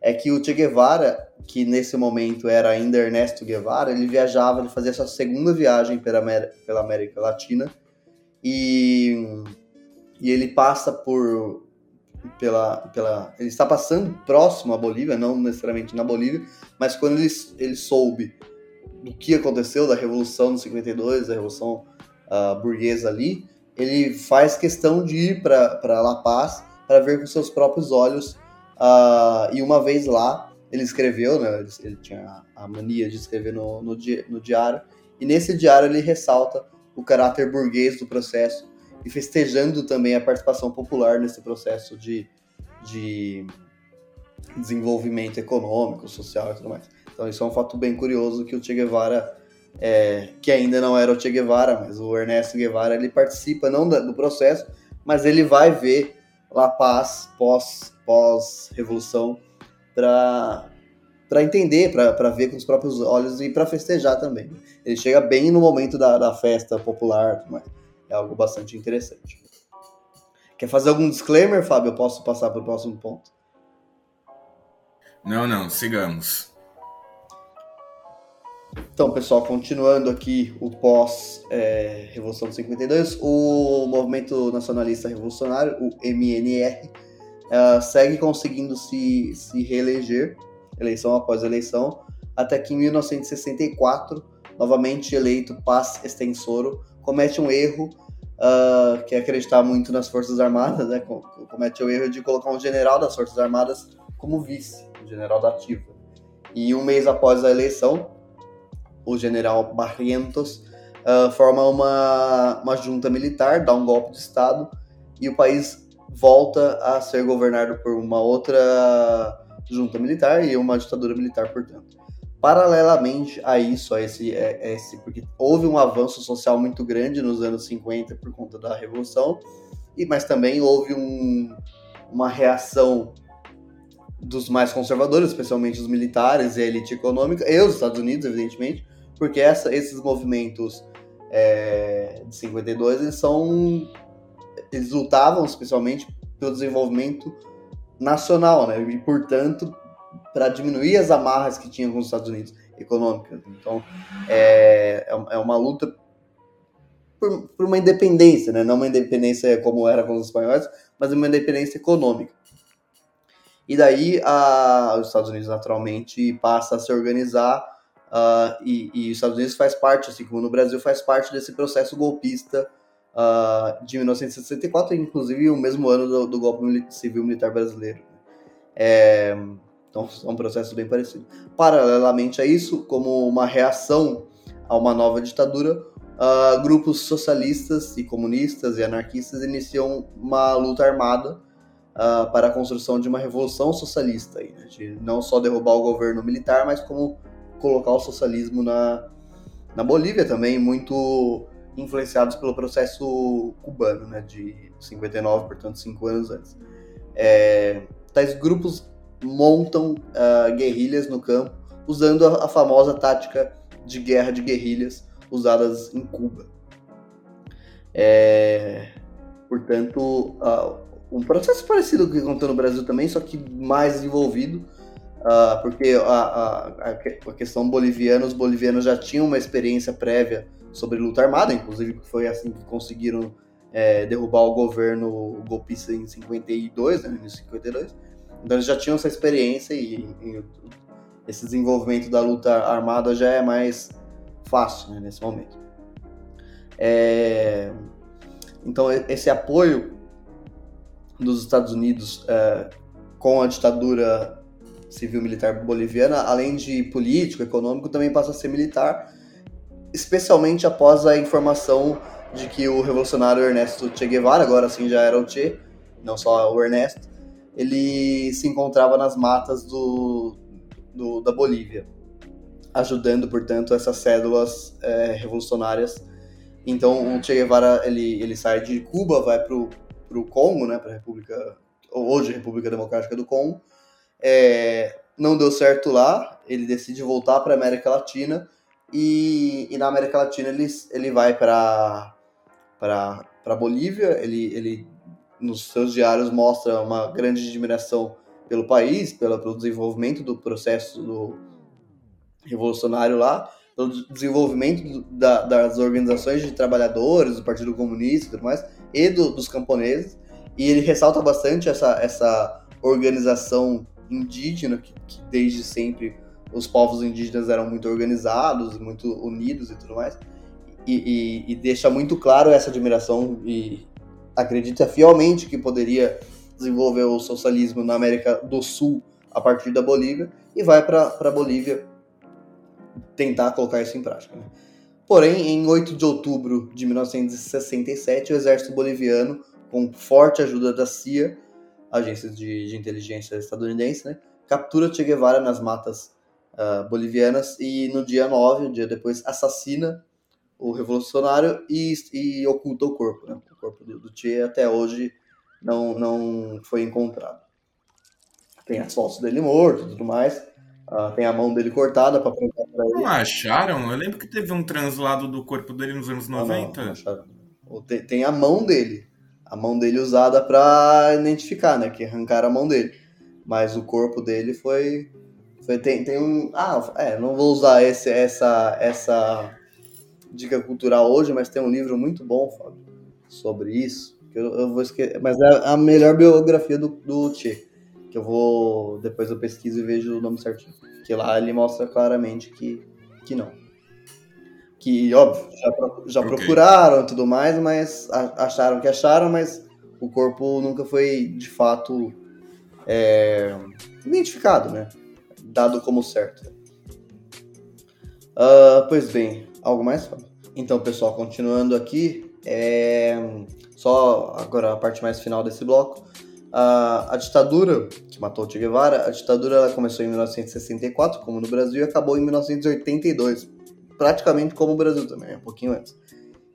é que o Che Guevara, que nesse momento era ainda Ernesto Guevara, ele viajava, ele fazia sua segunda viagem pela América, pela América Latina e e ele passa por pela, pela ele está passando próximo à Bolívia, não necessariamente na Bolívia, mas quando ele, ele soube do que aconteceu da revolução de 52, da revolução uh, burguesa ali, ele faz questão de ir para La Paz para ver com seus próprios olhos uh, e uma vez lá ele escreveu, né, ele, ele tinha a mania de escrever no, no, di, no diário e nesse diário ele ressalta o caráter burguês do processo e festejando também a participação popular nesse processo de, de desenvolvimento econômico, social e tudo mais. Então isso é um fato bem curioso que o Che Guevara, é, que ainda não era o Che Guevara, mas o Ernesto Guevara, ele participa não do processo, mas ele vai ver La Paz pós, pós revolução para para entender, para ver com os próprios olhos e para festejar também. Ele chega bem no momento da, da festa popular, mas é algo bastante interessante. Quer fazer algum disclaimer, Fábio? Eu posso passar para o próximo ponto? Não, não, sigamos. Então, pessoal, continuando aqui o pós-Revolução é, de 52, o Movimento Nacionalista Revolucionário, o MNR, é, segue conseguindo se, se reeleger, eleição após eleição, até que em 1964, novamente eleito Paz Extensoro, comete um erro uh, que é acreditar muito nas Forças Armadas, né? comete o erro de colocar um general das Forças Armadas como vice, um general da ativa. E um mês após a eleição, o general Barrientos uh, forma uma, uma junta militar, dá um golpe de Estado e o país volta a ser governado por uma outra junta militar e uma ditadura militar, portanto. Paralelamente a isso, a esse, a é, é esse, porque houve um avanço social muito grande nos anos 50 por conta da Revolução, e mas também houve um, uma reação dos mais conservadores, especialmente os militares e a elite econômica, e os Estados Unidos, evidentemente, porque essa, esses movimentos é, de 52, eles são eles lutavam especialmente pelo desenvolvimento nacional, né? E portanto para diminuir as amarras que tinha com os Estados Unidos econômicas. Então, é, é, é uma luta por, por, uma independência, né? não uma independência como era com os espanhóis, mas uma independência econômica. E daí a, os Estados Unidos naturalmente passa a se organizar uh, e, e, os Estados Unidos faz parte, assim como no Brasil, faz parte desse processo golpista uh, de 1964, inclusive o mesmo ano do, do golpe civil militar brasileiro. É, então é um processo bem parecido. Paralelamente a isso, como uma reação a uma nova ditadura, uh, grupos socialistas e comunistas e anarquistas iniciam uma luta armada uh, para a construção de uma revolução socialista, aí, né? de não só derrubar o governo militar, mas como colocar o socialismo na, na Bolívia também, muito influenciados pelo processo cubano, né, de 59, portanto, cinco anos antes. É, tais grupos montam uh, guerrilhas no campo, usando a, a, famosa tática de guerra de guerrilhas usadas em Cuba. É, portanto, uh, um processo parecido com o que aconteceu no Brasil também, só que mais desenvolvido, uh, porque a, a, a, questão boliviana, os bolivianos já tinham uma experiência prévia sobre luta armada, inclusive foi assim que conseguiram é, derrubar o governo golpista em 52, né, em 52. Então eles já tinham essa experiência e, e esse desenvolvimento da luta armada já é mais fácil né, nesse momento. É, então esse apoio dos Estados Unidos é, com a ditadura civil-militar boliviana, além de político, econômico, também passa a ser militar, especialmente após a informação de que o revolucionário Ernesto Che Guevara, agora sim já era o Che, não só o Ernesto, ele se encontrava nas matas do, do da Bolívia, ajudando, portanto, essas cédulas é, revolucionárias. Então, o Che Guevara ele, ele sai de Cuba, vai para o Congo, né, para a República, hoje República Democrática do Congo. É, não deu certo lá, ele decide voltar para a América Latina e, e, na América Latina ele, ele vai para para Bolívia, ele, ele nos seus diários mostra uma grande admiração pelo país, pelo, pelo desenvolvimento do processo do revolucionário lá, pelo desenvolvimento da, das organizações de trabalhadores, do Partido Comunista e tudo mais, e do, dos camponeses. E ele ressalta bastante essa, essa organização indígena, que, que desde sempre os povos indígenas eram muito organizados, muito unidos e tudo mais e, e, e deixa muito claro essa admiração e acredita fielmente que poderia desenvolver o socialismo na América do Sul a partir da Bolívia e vai para a Bolívia tentar colocar isso em prática. Né? Porém, em 8 de outubro de 1967, o exército boliviano, com forte ajuda da CIA, agência de, de inteligência estadunidense, né, captura Che Guevara nas matas uh, bolivianas e no dia 9, um dia depois, assassina o revolucionário e, e oculta o corpo. Né? Corpo do, do Che até hoje não, não foi encontrado. Tem as fotos dele morto e tudo mais. Uh, tem a mão dele cortada para apontar para ele. Não acharam? Eu lembro que teve um translado do corpo dele nos anos 90. Não, não, acharam. Tem, tem a mão dele. A mão dele usada para identificar, né? Que arrancaram a mão dele. Mas o corpo dele foi. foi tem, tem um. Ah, é, não vou usar esse, essa, essa dica cultural hoje, mas tem um livro muito bom, Fábio, sobre isso. Eu, eu vou esquecer, mas é a melhor biografia do, do Che, que eu vou depois eu pesquiso e vejo o nome certinho. Que lá ele mostra claramente que, que não. Que, óbvio, já, já okay. procuraram e tudo mais, mas acharam que acharam, mas o corpo nunca foi de fato é, identificado, né? Dado como certo. Uh, pois bem, Algo mais? Então, pessoal, continuando aqui, é... só agora a parte mais final desse bloco. A, a ditadura que matou o Che Guevara, a ditadura começou em 1964, como no Brasil, e acabou em 1982, praticamente como o Brasil também, um pouquinho antes.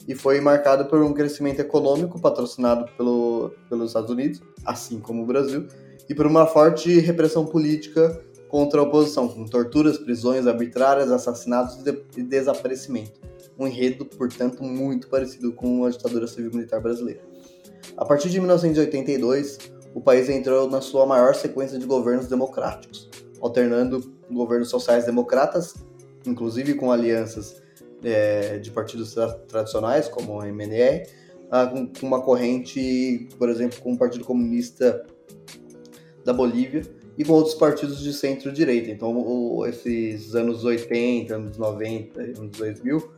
E foi marcada por um crescimento econômico patrocinado pelo, pelos Estados Unidos, assim como o Brasil, e por uma forte repressão política contra a oposição, com torturas, prisões arbitrárias, assassinatos e desaparecimento. Um enredo, portanto, muito parecido com a ditadura civil-militar brasileira. A partir de 1982, o país entrou na sua maior sequência de governos democráticos, alternando governos sociais-democratas, inclusive com alianças é, de partidos tra tradicionais, como o MNR, ah, com uma corrente, por exemplo, com o Partido Comunista da Bolívia, e com outros partidos de centro-direita. Então, esses anos 80, anos 90, anos 2000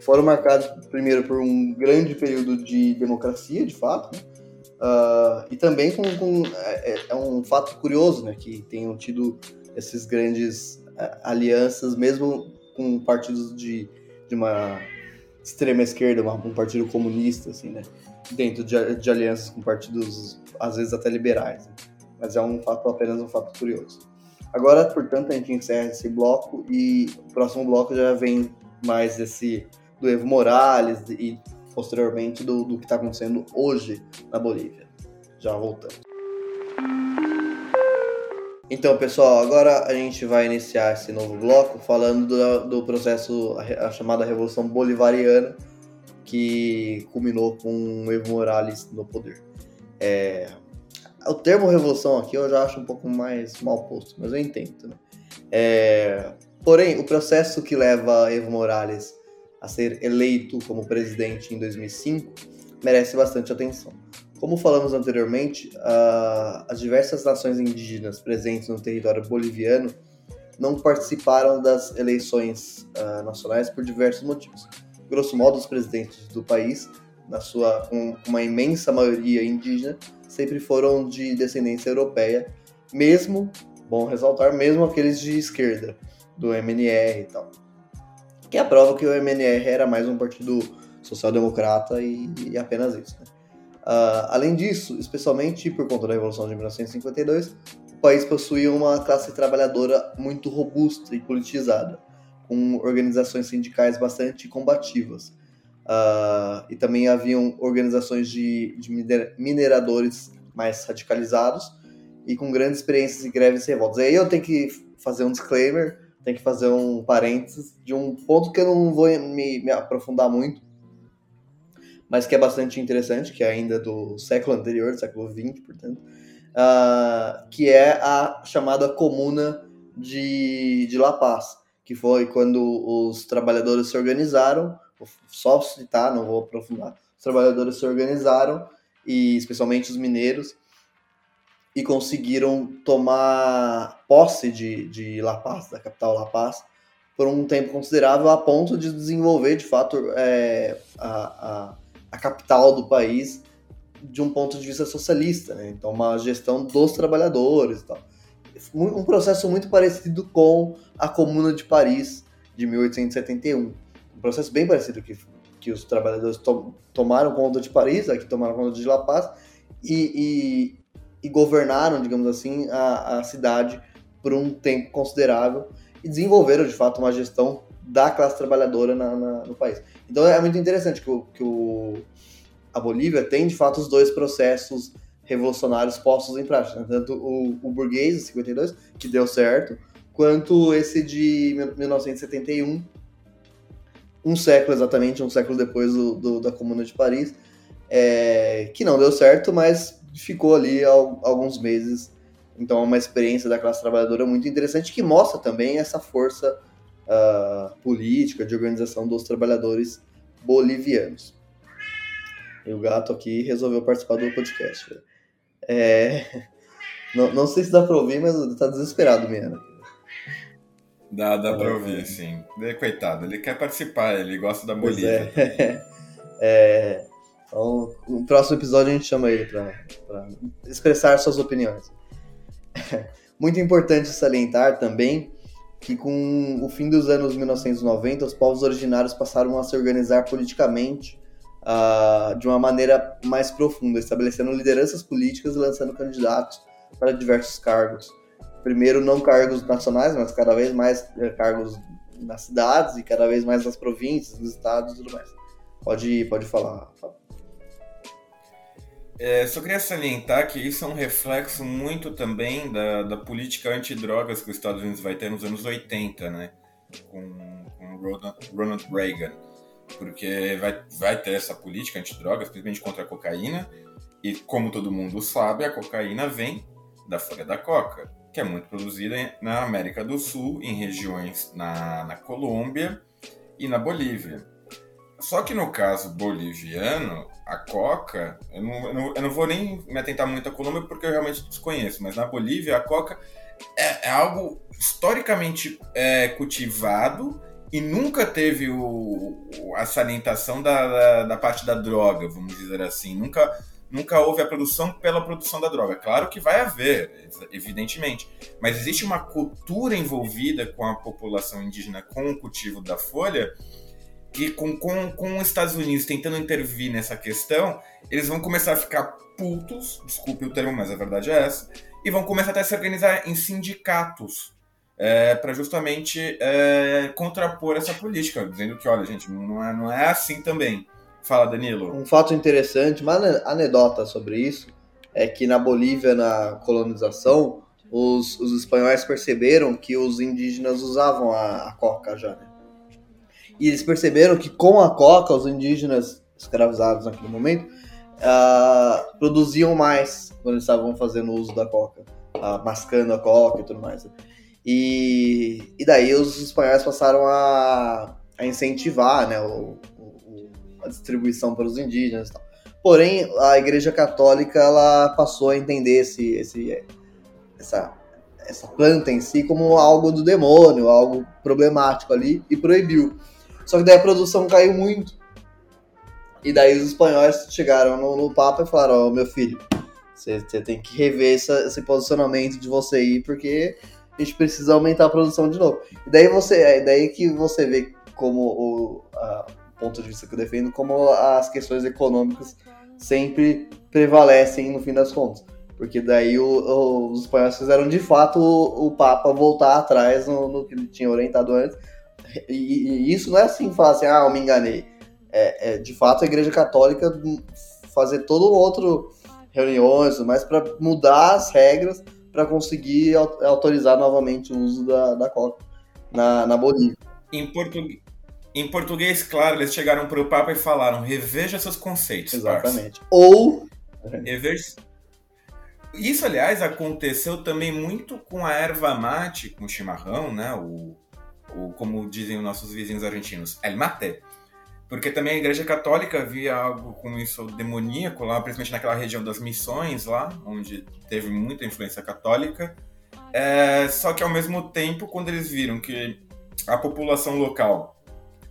foram marcados primeiro por um grande período de democracia, de fato, né? uh, e também com, com é, é, é, um fato curioso, né, que tenham tido esses grandes uh, alianças, mesmo com partidos de, de uma extrema esquerda, uma, um partido comunista, assim, né? dentro de, de, alianças com partidos, às vezes até liberais. Né? Mas é um fato, apenas um fato curioso. Agora, portanto, a gente encerra esse bloco e o próximo bloco já vem mais desse do Evo Morales e posteriormente do, do que está acontecendo hoje na Bolívia. Já voltamos. Então, pessoal, agora a gente vai iniciar esse novo bloco falando do, do processo, a, chamada Revolução Bolivariana, que culminou com o Evo Morales no poder. É, o termo revolução aqui eu já acho um pouco mais mal posto, mas eu entendo. Né? É, porém, o processo que leva Evo Morales a ser eleito como presidente em 2005 merece bastante atenção. Como falamos anteriormente, uh, as diversas nações indígenas presentes no território boliviano não participaram das eleições uh, nacionais por diversos motivos. Grosso modo, os presidentes do país, na sua com uma imensa maioria indígena, sempre foram de descendência europeia, mesmo, bom ressaltar, mesmo aqueles de esquerda, do MNR e tal. Que é a prova que o MNR era mais um partido social-democrata e, e, apenas isso. Né? Uh, além disso, especialmente por conta da Revolução de 1952, o país possuía uma classe trabalhadora muito robusta e politizada, com organizações sindicais bastante combativas. Uh, e também haviam organizações de, de mineradores mais radicalizados e com grandes experiências em greves e revoltas. Aí eu tenho que fazer um disclaimer, tenho que fazer um parênteses de um ponto que eu não vou me, me aprofundar muito, mas que é bastante interessante, que é ainda do século anterior, do século XX, portanto, uh, que é a chamada Comuna de, de La Paz, que foi quando os trabalhadores se organizaram, só citar, não vou aprofundar, os trabalhadores se organizaram, e especialmente os mineiros, e conseguiram tomar posse de, de La Paz, da capital La Paz, por um tempo considerável, a ponto de desenvolver, de fato, é, a, a a capital do país de um ponto de vista socialista, né? Então, uma gestão dos trabalhadores e tal. Um processo muito parecido com a Comuna de Paris de 1871. Um processo bem parecido que, que os trabalhadores to tomaram conta de Paris, aqui tomaram conta de La Paz e, e, governaram, digamos assim, a, a cidade por um tempo considerável e desenvolveram, de fato, uma gestão da classe trabalhadora na, na, no país. Então é muito interessante que, o, que o, a Bolívia tem, de fato, os dois processos revolucionários postos em prática. Né? Tanto o, o burguês, 52, que deu certo, quanto esse de 1971, um século exatamente, um século depois do, do da Comuna de Paris, é, que não deu certo, mas ficou ali alguns meses. Então é uma experiência da classe trabalhadora muito interessante que mostra também essa força uh, política, de organização dos trabalhadores bolivianos. E o gato aqui resolveu participar do podcast. É... Não, não sei se dá pra ouvir, mas tá desesperado mesmo. Dá, dá pra ouvir, sim. Coitado, ele quer participar, ele gosta da Bolívia. É. é. Então, no próximo episódio a gente chama ele para expressar suas opiniões. Muito importante salientar também que com o fim dos anos 1990, os povos originários passaram a se organizar politicamente uh, de uma maneira mais profunda, estabelecendo lideranças políticas e lançando candidatos para diversos cargos. Primeiro, não cargos nacionais, mas cada vez mais eh, cargos nas cidades e cada vez mais nas províncias, nos estados e tudo mais. Pode, pode falar, Fábio. É, só queria salientar que isso é um reflexo muito também da, da política antidrogas que os Estados Unidos vai ter nos anos 80, né? Com, com Ronald, Reagan. Porque vai, vai ter essa política antidrogas, principalmente contra a cocaína. E como todo mundo sabe, a cocaína vem da folha da coca, que é muito produzida na América do Sul, em regiões na, na Colômbia e na Bolívia. Só que no caso boliviano, a coca, eu não, eu não, eu não vou nem me atentar muito à Colômbia porque eu realmente desconheço, mas na Bolívia a coca é, é algo historicamente é, cultivado e nunca teve o, a salientação da, da, da, parte da droga, vamos dizer assim. Nunca, nunca houve a produção pela produção da droga. Claro que vai haver, evidentemente, mas existe uma cultura envolvida com a população indígena com o cultivo da folha que com, com, com os Estados Unidos tentando intervir nessa questão, eles vão começar a ficar putos, desculpe o termo, mas a verdade é essa, e vão começar até a se organizar em sindicatos é, para justamente é, contrapor essa política, dizendo que, olha, gente, não é, não é assim também. Fala, Danilo. Um fato interessante, uma anedota sobre isso, é que na Bolívia, na colonização, os, os espanhóis perceberam que os indígenas usavam a, a coca já, né? E eles perceberam que com a coca, os indígenas escravizados naquele momento uh, produziam mais quando estavam fazendo uso da coca, uh, mascando a coca e tudo mais. E, e daí os espanhóis passaram a, a incentivar né, o, o, a distribuição para os indígenas. Tal. Porém, a Igreja Católica ela passou a entender esse, esse, essa, essa planta em si como algo do demônio, algo problemático ali, e proibiu. Só que daí a produção caiu muito. E daí os espanhóis chegaram no, no Papa e falaram: Ó, oh, meu filho, você, tem que rever essa, esse posicionamento de você aí, porque a gente precisa aumentar a produção de novo. E daí você, é daí que você vê como o, a, ponto de vista que eu defendo, como as questões econômicas sempre prevalecem no fim das contas. Porque daí o, o, os espanhóis fizeram de fato o, o Papa voltar atrás no, no, que ele tinha orientado antes. E, e, isso não é assim, falar assim, ah, eu me enganei. É, é de fato a Igreja Católica fazer todo outro reuniões, mas para mudar as regras para conseguir autorizar novamente o uso da, da coca na, na Bolívia. Em, em português, claro, eles chegaram para o Papa e falaram: reveja seus conceitos. Exatamente. Parça. Ou. Reveja. Isso, aliás, aconteceu também muito com a erva mate, com o chimarrão, né? O, o, como dizem os nossos vizinhos argentinos, el mate. Porque também a Igreja Católica via algo com isso demoníaco lá, principalmente naquela região das missões lá, onde teve muita influência católica. É, só que ao mesmo tempo, quando eles viram que a população local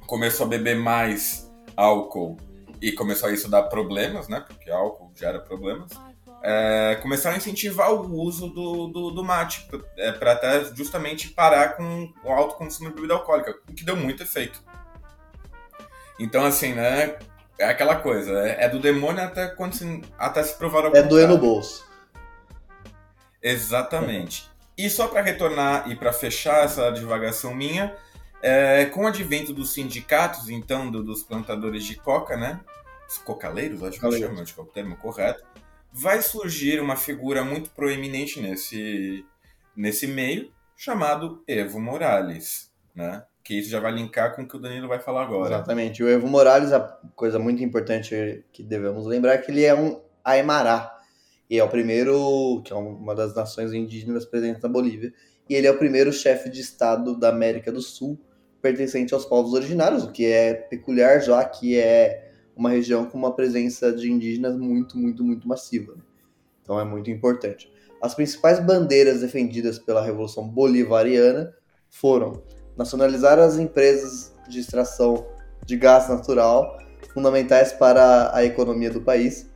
começou a beber mais álcool e começou a isso dar problemas, né? Porque álcool gera problemas. É, começaram a incentivar o uso do, do, do mate para é, até justamente parar com o alto consumo de bebida alcoólica, o que deu muito efeito. Então, assim, né? É aquela coisa, é, é do demônio até, quando se, até se provar algum É doer no bolso. Exatamente. E só para retornar e para fechar essa divagação minha, é, com o advento dos sindicatos, então, do, dos plantadores de coca, né? Os cocaleiros, acho que chama, acho que é o termo correto. Vai surgir uma figura muito proeminente nesse, nesse meio, chamado Evo Morales, né? que isso já vai linkar com o que o Danilo vai falar agora. Exatamente. O Evo Morales, a coisa muito importante que devemos lembrar é que ele é um Aymara. E é o primeiro, que é uma das nações indígenas presentes na Bolívia. E ele é o primeiro chefe de Estado da América do Sul pertencente aos povos originários, o que é peculiar, já que é uma região com uma presença de indígenas muito, muito, muito massiva. Né? Então é muito importante. As principais bandeiras defendidas pela Revolução Bolivariana foram nacionalizar as empresas de extração de gás natural, fundamentais para a economia do país,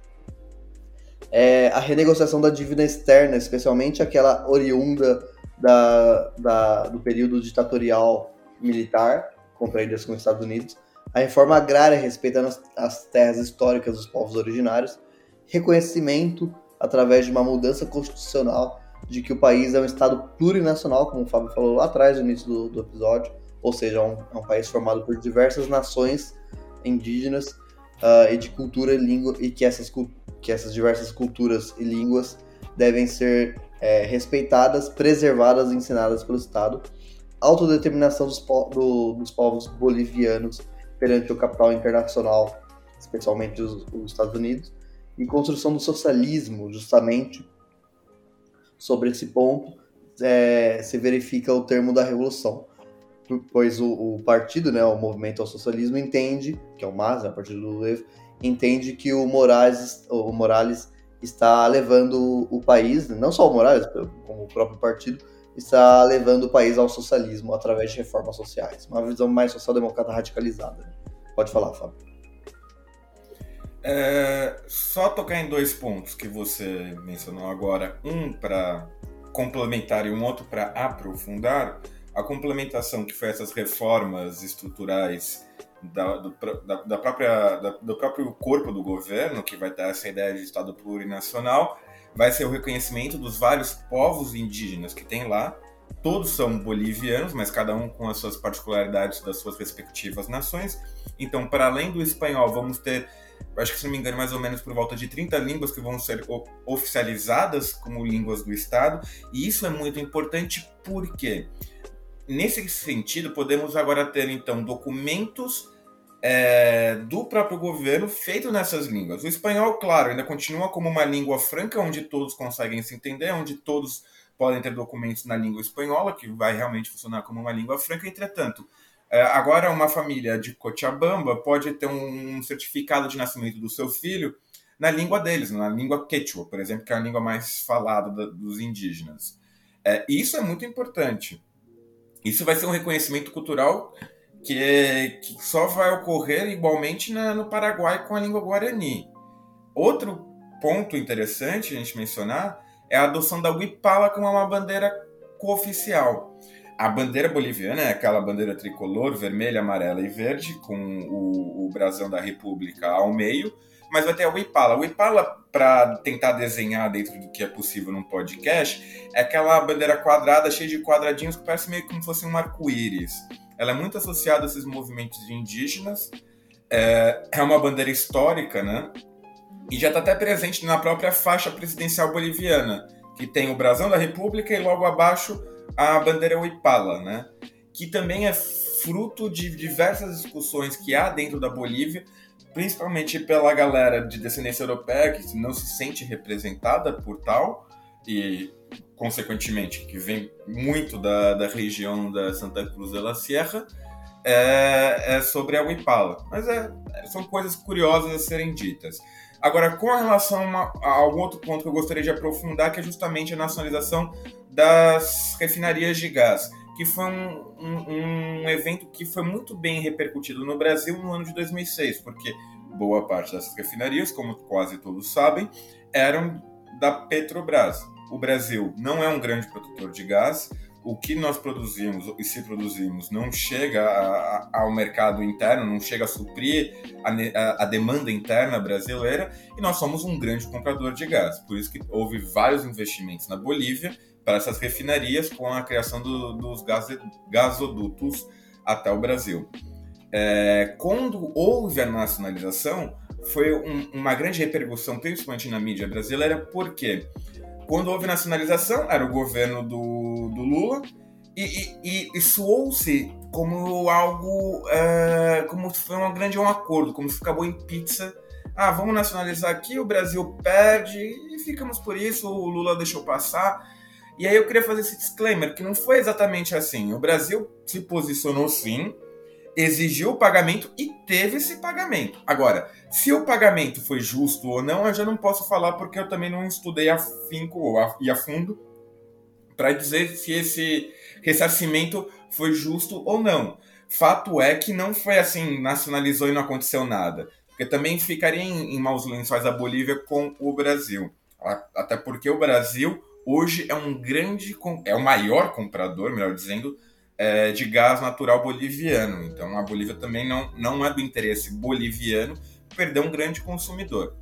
é, a renegociação da dívida externa, especialmente aquela oriunda da, da, do período ditatorial militar, contraídas com os Estados Unidos, a reforma agrária respeitando as, as terras históricas dos povos originários, reconhecimento através de uma mudança constitucional de que o país é um Estado plurinacional, como o Fábio falou lá atrás, no início do, do episódio, ou seja, é um, é um, país formado por diversas nações indígenas uh, e de cultura e língua, e que essas, que essas diversas culturas e línguas devem ser é, respeitadas, preservadas e ensinadas pelo Estado. Autodeterminação dos, po do, dos povos bolivianos perante o capital internacional, especialmente os, os Estados Unidos, e construção do socialismo, justamente sobre esse ponto é, se verifica o termo da revolução, pois o, o, partido, né, o movimento ao socialismo entende, que é o MAS, né, a partir do Lev, entende que o Morales, o Morales está levando o país, não só o Morales, como o próprio partido, está levando o país ao socialismo através de reformas sociais, uma visão mais social-democrata radicalizada. Pode falar, Fábio. É, só tocar em dois pontos que você mencionou agora, um para complementar e um outro para aprofundar. A complementação que foi essas reformas estruturais da, do, da, da própria, da, do próprio corpo do governo, que vai ter essa ideia de Estado plurinacional, vai ser o reconhecimento dos vários povos indígenas que tem lá. Todos são bolivianos, mas cada um com as suas particularidades das suas respectivas nações. Então, para além do espanhol, vamos ter, acho que se não me engano, mais ou menos por volta de 30 línguas que vão ser oficializadas como línguas do Estado. E isso é muito importante porque, nesse sentido, podemos agora ter, então, documentos é, do próprio governo feito nessas línguas. O espanhol, claro, ainda continua como uma língua franca, onde todos conseguem se entender, onde todos podem ter documentos na língua espanhola, que vai realmente funcionar como uma língua franca. Entretanto, é, agora uma família de Cochabamba pode ter um certificado de nascimento do seu filho na língua deles, na língua quechua, por exemplo, que é a língua mais falada dos indígenas. É, isso é muito importante. Isso vai ser um reconhecimento cultural que, é, que só vai ocorrer igualmente na, no Paraguai com a língua guarani. Outro ponto interessante a gente mencionar é a adoção da Huipala como uma bandeira cooficial. A bandeira boliviana é aquela bandeira tricolor, vermelha, amarela e verde, com o, o brasão da República ao meio, mas vai ter a Huipala. A Huipala, para tentar desenhar dentro do que é possível num podcast, é aquela bandeira quadrada, cheia de quadradinhos, que parece meio como se fosse um arco-íris ela é muito associada a esses movimentos indígenas, é, é uma bandeira histórica, né? E já está até presente na própria faixa presidencial boliviana, que tem o brasão da República e logo abaixo a bandeira Huipala, né? Que também é fruto de diversas discussões que há dentro da Bolívia, principalmente pela galera de descendência europeia que não se sente representada por tal, e consequentemente, que vem muito da, da região da Santa Cruz de la Sierra, é, é sobre a Huipala. Mas é, são coisas curiosas a serem ditas. Agora, com relação a, a algum outro ponto que eu gostaria de aprofundar, que é justamente a nacionalização das refinarias de gás, que foi um, um, um evento que foi muito bem repercutido no Brasil no ano de 2006, porque boa parte dessas refinarias, como quase todos sabem, eram da Petrobras o Brasil não é um grande produtor de gás. O que nós produzimos e se produzimos não chega a, a, ao mercado interno, não chega a suprir a, a, demanda interna brasileira e nós somos um grande comprador de gás. Por isso que houve vários investimentos na Bolívia para essas refinarias com a criação do, dos gasodutos até o Brasil. É, quando houve a nacionalização, foi um, uma grande repercussão, principalmente na mídia brasileira, porque quando houve nacionalização, era o governo do, do Lula, e, e, e soou-se como algo, é, como foi um grande um acordo, como se acabou em pizza. Ah, vamos nacionalizar aqui, o Brasil perde, e ficamos por isso, o Lula deixou passar. E aí eu queria fazer esse disclaimer, que não foi exatamente assim. O Brasil se posicionou sim, exigiu o pagamento e teve esse pagamento. Agora, se o pagamento foi justo ou não, eu já não posso falar porque eu também não estudei a finco e a fundo para dizer se esse ressarcimento foi justo ou não. Fato é que não foi assim, nacionalizou e não aconteceu nada. Porque também ficaria em, em maus lençóis a Bolívia com o Brasil. Até porque o Brasil hoje é um grande, é o maior comprador, melhor dizendo, é, de gás natural boliviano. Então a Bolívia também não, não é do interesse boliviano perder um grande consumidor.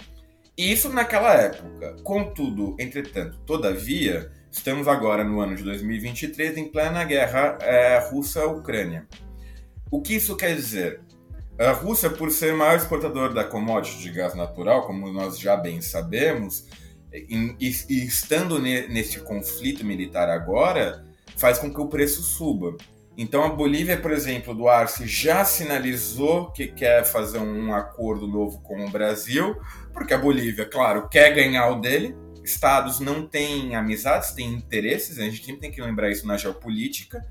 Isso naquela época. Contudo, entretanto, todavia, estamos agora no ano de 2023 em plena guerra é, Rússia-Ucrânia. O que isso quer dizer? A Rússia, por ser maior exportador da commodity de gás natural, como nós já bem sabemos, e, e estando ne, conflito militar agora, faz com que o preço suba. Então a Bolívia, por exemplo, do Arce já sinalizou que quer fazer um acordo novo com o Brasil, porque a Bolívia, claro, quer ganhar o dele. Estados não têm amizades, têm interesses, a gente sempre tem que lembrar isso na geopolítica.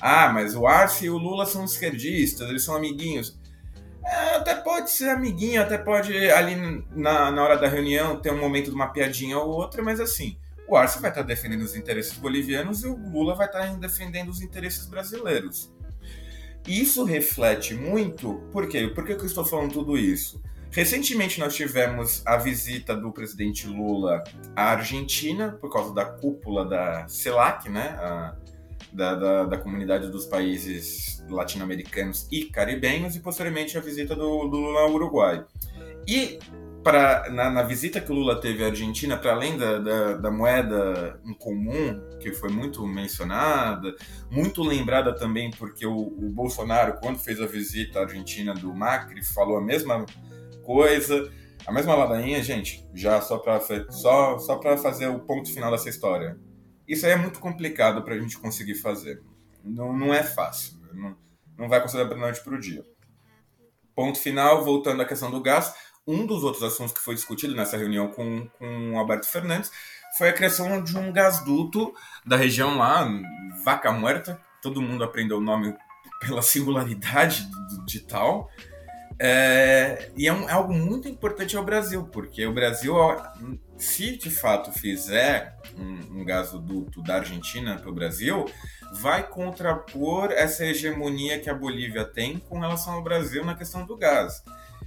Ah, mas o Arce e o Lula são esquerdistas, eles são amiguinhos. É, até pode ser amiguinho, até pode ali na, na hora da reunião ter um momento de uma piadinha ou outra, mas assim, o Arce vai estar defendendo os interesses bolivianos e o Lula vai estar defendendo os interesses brasileiros. Isso reflete muito. Por quê? Por que eu estou falando tudo isso? Recentemente nós tivemos a visita do presidente Lula à Argentina, por causa da cúpula da CELAC, né? A, da, da, da comunidade dos países latino-americanos e caribenhos e posteriormente a visita do, do Lula ao Uruguai. E para na, na, visita que o Lula teve à Argentina, para além da, da, da, moeda em comum, que foi muito mencionada, muito lembrada também porque o, o, Bolsonaro, quando fez a visita à Argentina do Macri, falou a mesma coisa, a mesma ladainha, gente, já só para só, só fazer o ponto final dessa história. Isso aí é muito complicado para a gente conseguir fazer. Não, não é fácil. Não, não vai conseguir da noite para o dia. Ponto final, voltando à questão do gás um dos outros assuntos que foi discutido nessa reunião com, com o Alberto Fernandes foi a criação de um gasduto da região lá, Vaca Muerta. Todo mundo aprendeu o nome pela singularidade de tal. É, e é, um, é, algo muito importante ao Brasil, porque o Brasil, se de fato fizer um, um gasoduto da Argentina para o Brasil, vai contrapor essa hegemonia que a Bolívia tem com relação ao Brasil na questão do gás.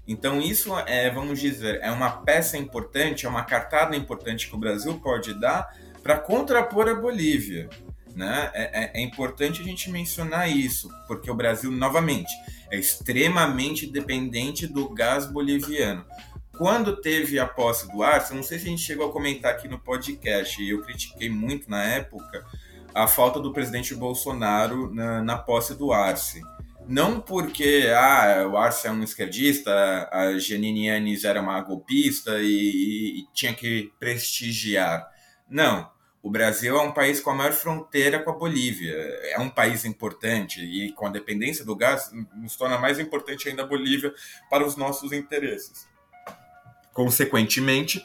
Então, isso é, vamos dizer, é uma peça importante, é uma cartada importante que o Brasil pode dar para contrapor a Bolívia. Né? É, é, é, importante a gente mencionar isso, porque o Brasil, novamente, é extremamente dependente do gás boliviano. Quando teve a posse do Arce, não sei se a gente chegou a comentar aqui no podcast, e eu critiquei muito na época a falta do presidente Bolsonaro na, na posse do Arce não porque ah, o Arce é um esquerdista, a Janine Yanis era uma golpista e, e, tinha que prestigiar. Não. O Brasil é um país com a maior fronteira com a Bolívia. É um país importante e com a dependência do gás nos torna mais importante ainda a Bolívia para os nossos interesses. Consequentemente,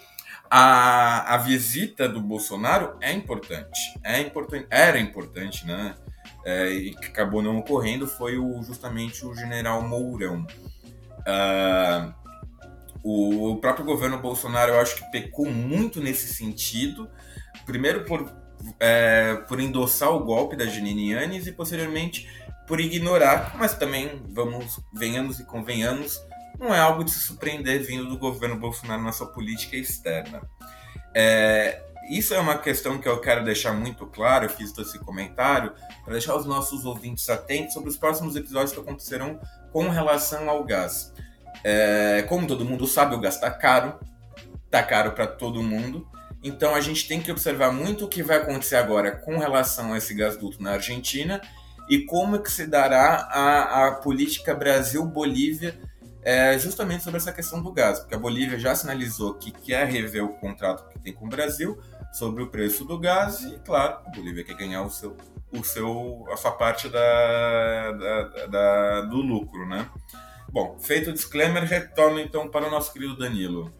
a, a visita do Bolsonaro é importante. É importante, era importante, né? É, e que acabou não ocorrendo foi o, justamente o general Mourão. Uh, o próprio governo Bolsonaro, eu acho que pecou muito nesse sentido. Primeiro por, é, por endossar o golpe da Janine Yanes e posteriormente por ignorar, mas também, vamos, venhamos e convenhamos, não é algo de se surpreender vindo do governo Bolsonaro na sua política externa. É, isso é uma questão que eu quero deixar muito claro, eu fiz esse comentário, para deixar os nossos ouvintes atentos sobre os próximos episódios que acontecerão com relação ao gás. É, como todo mundo sabe, o gás está caro, está caro para todo mundo, então a gente tem que observar muito o que vai acontecer agora com relação a esse gasduto na Argentina e como que se dará a, a política Brasil-Bolívia é, justamente sobre essa questão do gás, porque a Bolívia já sinalizou que quer rever o contrato que tem com o Brasil, sobre o preço do gás e, claro, a Bolívia quer ganhar o seu, o seu, a sua parte da, da, da do lucro, né? Bom, feito o disclaimer, retorno então para o nosso querido Danilo.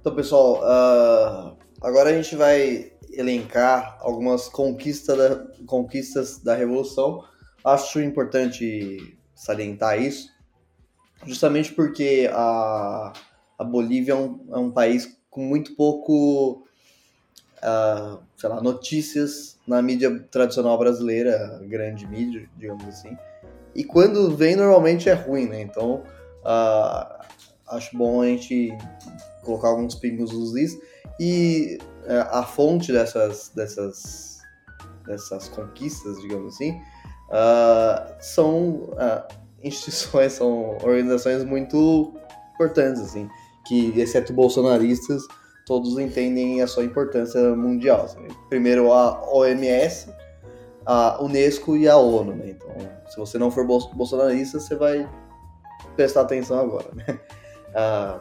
Então, pessoal, uh, agora a gente vai elencar algumas conquistas da, conquistas da Revolução. Acho importante salientar isso, justamente porque a, a Bolívia é um, é um país com muito pouco uh, sei lá, notícias na mídia tradicional brasileira, grande mídia, digamos assim. E quando vem, normalmente é ruim, né? Então, uh, acho bom a gente colocar alguns pingos nos is. E uh, a fonte dessas, dessas, dessas conquistas, digamos assim, são instituições, são organizações muito importantes, assim, que, exceto bolsonaristas, todos entendem a sua importância mundial. Primeiro a OMS, a Unesco e a ONU. Né? Então, se você não for bolsonarista, você vai prestar atenção agora. Né? Ah,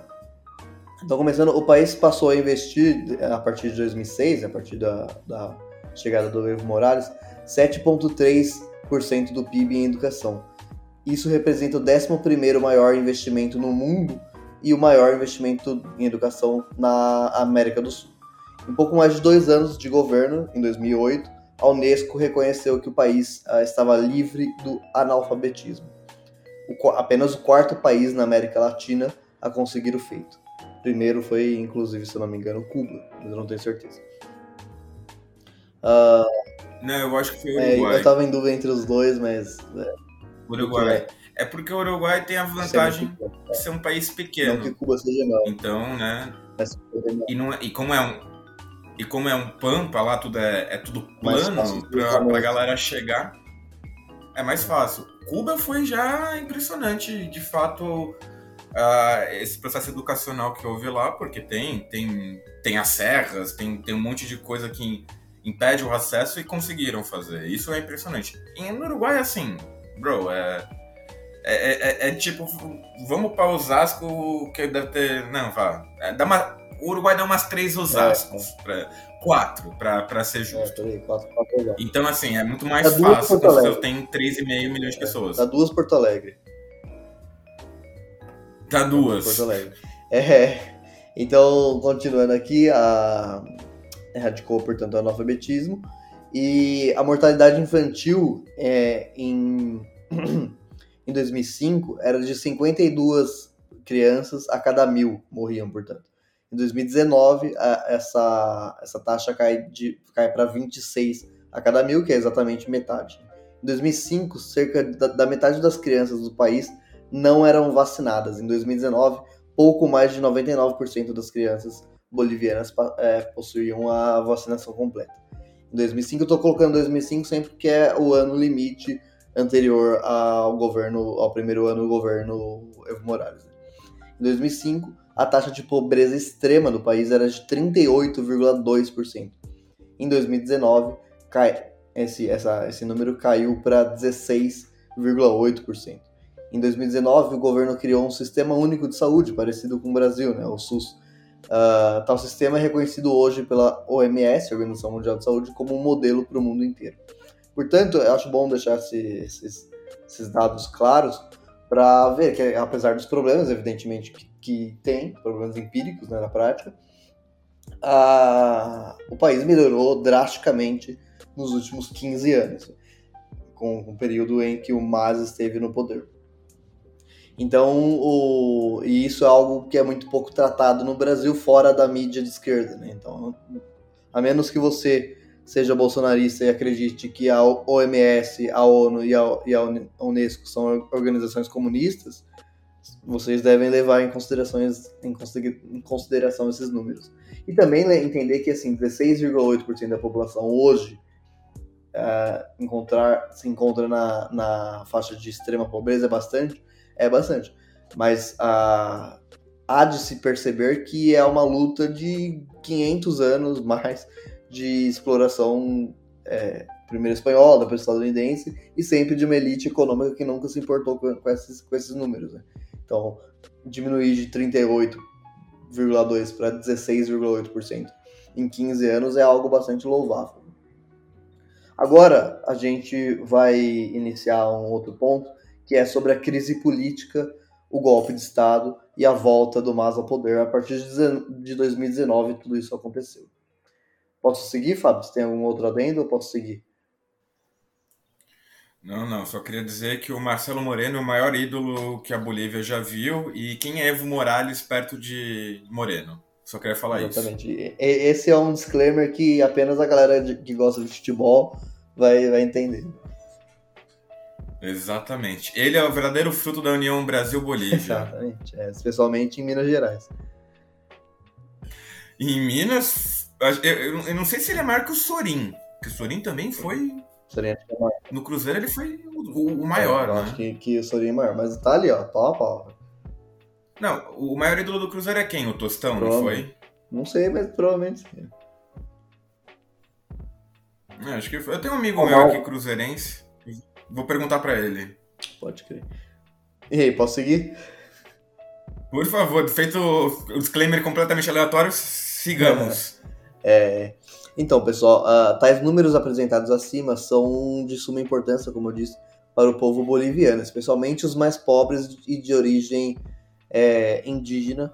então, começando, o país passou a investir, a partir de 2006, a partir da, da chegada do Evo Morales, 7,3% do PIB em educação. Isso representa o 11º maior investimento no mundo e o maior investimento em educação na América do Sul. Em pouco mais de dois anos de governo, em 2008, a Unesco reconheceu que o país uh, estava livre do analfabetismo. O, apenas o quarto país na América Latina a conseguir o feito. O primeiro foi, inclusive, se eu não me engano, Cuba, mas eu não tenho certeza. Uh, não, eu acho que foi o Uruguai. É, eu estava em dúvida entre os dois, mas. É, Uruguai. É porque o Uruguai tem a é vantagem de ser um país pequeno. Não que Cuba seja não. Então, né? E, não, é, e como é um. e como é um pampa lá, tudo é, é tudo plano pra, pra galera chegar, é mais fácil. Cuba foi já impressionante, de fato, uh, esse processo educacional que houve lá, porque tem, tem, tem as serras, tem, tem um monte de coisa que impede o acesso e conseguiram fazer. Isso é impressionante. E no Uruguai, assim, bro, é, é, é, é tipo, vamos para Osasco, que deve ter. Não, vá. É, dá uma, o Uruguai dá umas três Osascos. É, pra, quatro, para ser justo. É, quatro, quatro, então, assim, é muito mais fácil quando você tem 3,5 milhões de pessoas. Dá duas Porto Alegre. Dá duas. Porto Alegre. É. Então, continuando aqui, a erradicou, portanto, o analfabetismo. E a mortalidade infantil é, em, em 2005 era de 52 crianças a cada mil morriam, portanto. Em 2019, a, essa, essa taxa cai, de, cai para 26 a cada mil, que é exatamente metade. Em 2005, cerca da, da metade das crianças do país não eram vacinadas. Em 2019, pouco mais de 99% das crianças bolivianas é, possuíam a vacinação completa. Em 2005, eu estou colocando 2005 sempre porque é o ano limite anterior ao governo, ao primeiro ano do governo Evo Morales. Né? Em 2005, a taxa de pobreza extrema do país era de 38,2%. Em 2019, cai, esse, essa, esse número caiu para 16,8%. Em 2019, o governo criou um sistema único de saúde, parecido com o Brasil, né, o SUS, Uh, tal sistema é reconhecido hoje pela OMS, Organização Mundial de Saúde, como um modelo para o mundo inteiro. Portanto, eu acho bom deixar esses, esses dados claros para ver que, apesar dos problemas, evidentemente, que, que tem, problemas empíricos né, na prática, uh, o país melhorou drasticamente nos últimos 15 anos, com, com o período em que o MAS esteve no poder. Então, o, e isso é algo que é muito pouco tratado no Brasil fora da mídia de esquerda. Né? Então, a menos que você seja bolsonarista e acredite que a OMS, a ONU e a, Unesco são organizações comunistas, vocês devem levar em, considerações, em consideração esses números. E também entender que assim, 16,8% da população hoje uh, encontrar, se encontra na, na faixa de extrema pobreza é bastante, é bastante. Mas a, há de se perceber que é uma luta de 500 anos mais de exploração, é, primeiro espanhola, depois estadunidense, e sempre de uma elite econômica que nunca se importou com, com esses, com esses números. Né? Então, diminuir de 38,2% para 16,8% em 15 anos é algo bastante louvável. Agora, a gente vai iniciar um outro ponto, que é sobre a crise política, o golpe de Estado e a volta do MAS ao poder. A partir de 2019, tudo isso aconteceu. Posso seguir, Fábio? Você tem algum outro adendo ou posso seguir? Não, não, só queria dizer que o Marcelo Moreno é o maior ídolo que a Bolívia já viu e quem é Evo Morales perto de Moreno. Só queria falar Exatamente. isso. Exatamente. Esse é um disclaimer que apenas a galera que gosta de futebol vai, vai entender. Exatamente. Ele é o verdadeiro fruto da união Brasil-Bolívia. Exatamente. É, especialmente em Minas Gerais. Em Minas, eu, eu, não sei se ele é maior que o Sorin. Porque o Sorin também foi. Sorin é maior. No Cruzeiro ele foi o, o maior, é, eu né? Acho que, que o Sorin é maior. Mas tá ali, ó, pau a pau. Não, o maior ídolo do Cruzeiro é quem? O Tostão, não foi? Não sei, mas provavelmente sim. É, acho que foi. Eu tenho um amigo meu aqui cruzeirense Vou perguntar para ele. Pode crer. E aí, posso seguir? Por favor, feito o disclaimer completamente aleatório, sigamos. É, então, pessoal, uh, tais números apresentados acima são de suma importância, como eu disse, para o povo boliviano, especialmente os mais pobres e de origem é, indígena,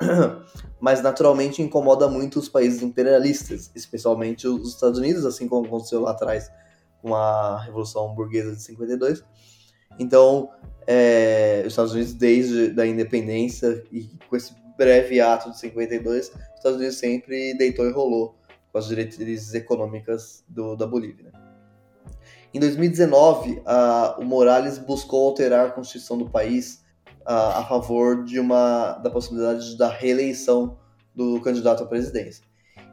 mas naturalmente incomoda muito os países imperialistas, especialmente os Estados Unidos, assim como aconteceu lá atrás com a Revolução Burguesa de 52. Então, é, os Estados Unidos, desde a independência e com esse breve ato de 52, os Estados Unidos sempre deitou e rolou com as diretrizes econômicas do, da Bolívia. Né? Em 2019, a, o Morales buscou alterar a constituição do país a, a favor de uma da possibilidade da reeleição do candidato à presidência.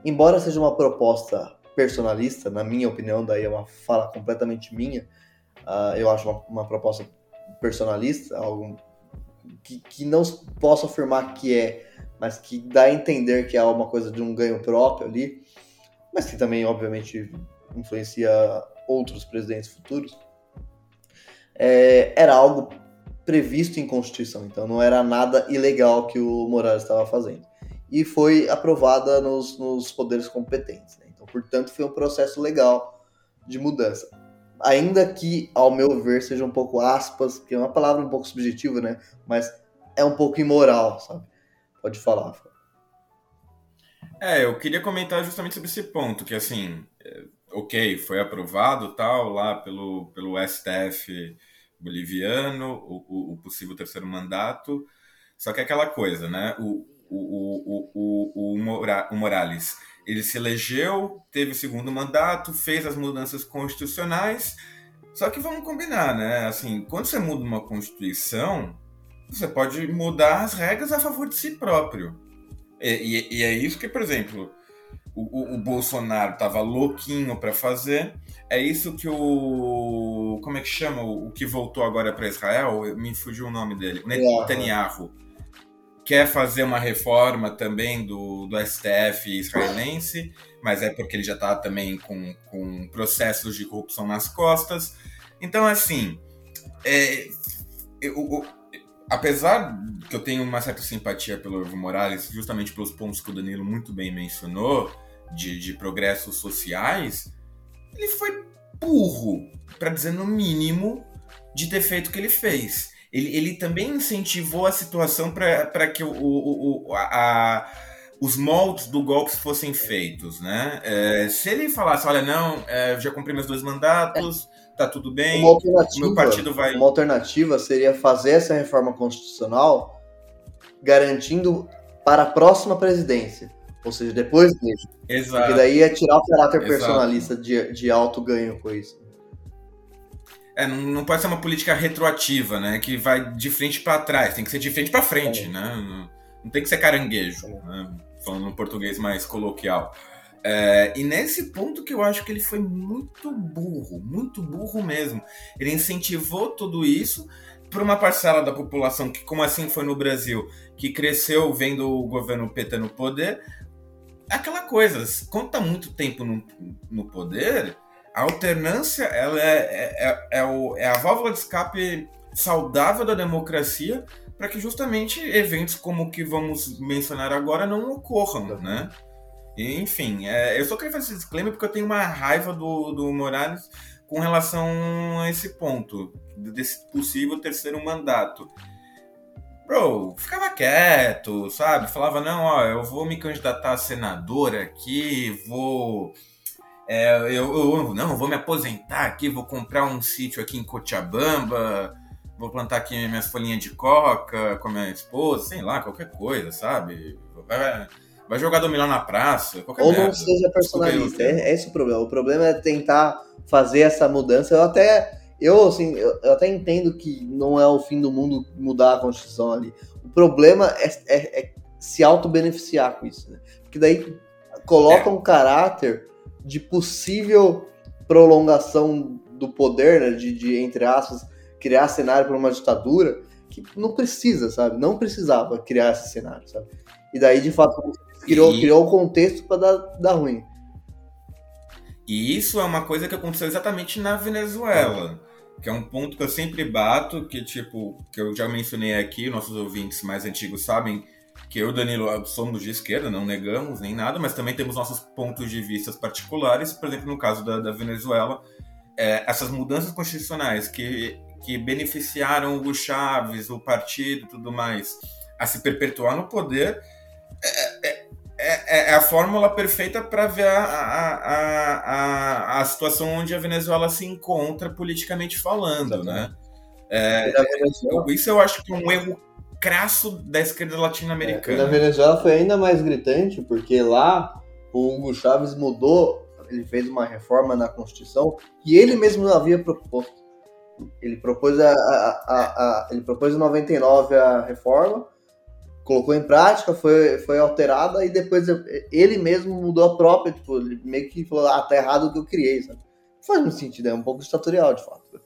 embora seja uma proposta personalista, na minha opinião, daí é uma fala completamente minha, uh, eu acho uma, uma, proposta personalista, algo que, que não posso afirmar que é, mas que dá a entender que é uma coisa de um ganho próprio ali, mas que também, obviamente, influencia outros presidentes futuros, é, era algo previsto em Constituição, então não era nada ilegal que o Morales estava fazendo. E foi aprovada nos, nos poderes competentes. Né? Então, portanto, foi um processo legal de mudança. Ainda que, ao meu ver, seja um pouco aspas, que é uma palavra um pouco subjetiva, né? Mas é um pouco imoral, sabe? Pode falar. É, eu queria comentar justamente sobre esse ponto, que assim, é, ok, foi aprovado tal lá pelo, pelo STF boliviano, o, o, possível terceiro mandato, só que é aquela coisa, né? O, o, o, o, o Morales, ele se elegeu, teve o segundo mandato, fez as mudanças constitucionais, só que vamos combinar, né? Assim, quando você muda uma constituição, você pode mudar as regras a favor de si próprio. E, e, e é isso que, por exemplo, o, o, o Bolsonaro estava louquinho para fazer. É isso que o. Como é que chama? O, o que voltou agora para Israel? Me fugiu o nome dele. Netanyahu. Quer fazer uma reforma também do, do STF israelense, mas é porque ele já está também com, com processos de corrupção nas costas. Então, assim, é, eu, apesar que eu tenho uma certa simpatia pelo Evo Morales, justamente pelos pontos que o Danilo muito bem mencionou, de, de progressos sociais, ele foi burro, para dizer no mínimo, de ter feito o que ele fez. Ele, ele também incentivou a situação para que o, o, o a, os moldes do golpe fossem feitos. Né? É, se ele falasse, olha, não, é, já cumpri meus dois mandatos tá tudo bem. Uma alternativa, meu partido vai. Uma alternativa seria fazer essa reforma constitucional garantindo para a próxima presidência. Ou seja, depois dele. Exato. Porque daí ia tirar o caráter Exato. personalista de, de alto ganho com isso. É, não, não, pode ser uma política retroativa, né? Que vai de frente para trás. Tem que ser de frente para frente, é. né? Não, não, tem que ser caranguejo, é. né? falando um português mais coloquial. É, e nesse ponto que eu acho que ele foi muito burro, muito burro mesmo. Ele incentivou tudo isso para uma parcela da população que, como assim foi no Brasil, que cresceu vendo o governo PT no poder. Aquela coisa, quando tá muito tempo no, no poder, a alternância ela é, é, é, é, o, é a válvula de escape saudável da democracia para que justamente eventos como o que vamos mencionar agora não ocorram, né? enfim, é, eu só queria fazer esse disclaimer porque eu tenho uma raiva do, do Morales com relação a esse ponto, desse possível terceiro mandato. Bro, ficava quieto, sabe? Falava, não, ó, eu vou me candidatar a senador aqui, vou. É, eu, eu, não, vou me aposentar aqui, vou comprar um sítio aqui em Cochabamba, vou plantar aqui minhas folhinhas de coca com a minha esposa, sei lá, qualquer coisa, sabe? Vai, Vai jogar dominar na praça, qualquer Ou merda. não seja personalista. É, é esse o problema. O problema é tentar fazer essa mudança. Eu até. Eu, assim, eu, eu até entendo que não é o fim do mundo mudar a Constituição ali. O problema é, é, é se auto-beneficiar com isso, né? Porque daí coloca é. um caráter de possível prolongação do poder, né? De, de, entre aspas, criar cenário para uma ditadura que não precisa, sabe? Não precisava criar esse cenário, sabe? E daí, de fato, criou, e... criou o contexto para dar, dar ruim. E isso é uma coisa que aconteceu exatamente na Venezuela. Que é um ponto que eu sempre bato, que tipo, que eu já mencionei aqui, nossos ouvintes mais antigos sabem que eu e o Danilo somos de esquerda, não negamos nem nada, mas também temos nossos pontos de vista particulares. Por exemplo, no caso da, da Venezuela, é, essas mudanças constitucionais que, que beneficiaram o Chaves, o partido e tudo mais, a se perpetuar no poder, é, é, é, é a fórmula perfeita para ver a, a, a, a, situação onde a Venezuela se encontra politicamente falando, né? É, isso eu acho que é um erro crasso da esquerda latino-americana. na Venezuela foi ainda mais gritante, porque lá o Hugo Chávez mudou, ele fez uma reforma na Constituição que ele mesmo havia proposto. Ele propôs a, a, a, a ele propôs em 99 a reforma, colocou em prática, foi, foi alterada e depois ele mesmo mudou a própria, tipo, ele meio que falou, ah, tá errado o que eu criei, sabe? Faz muito sentido, é um pouco ditatorial, de fato.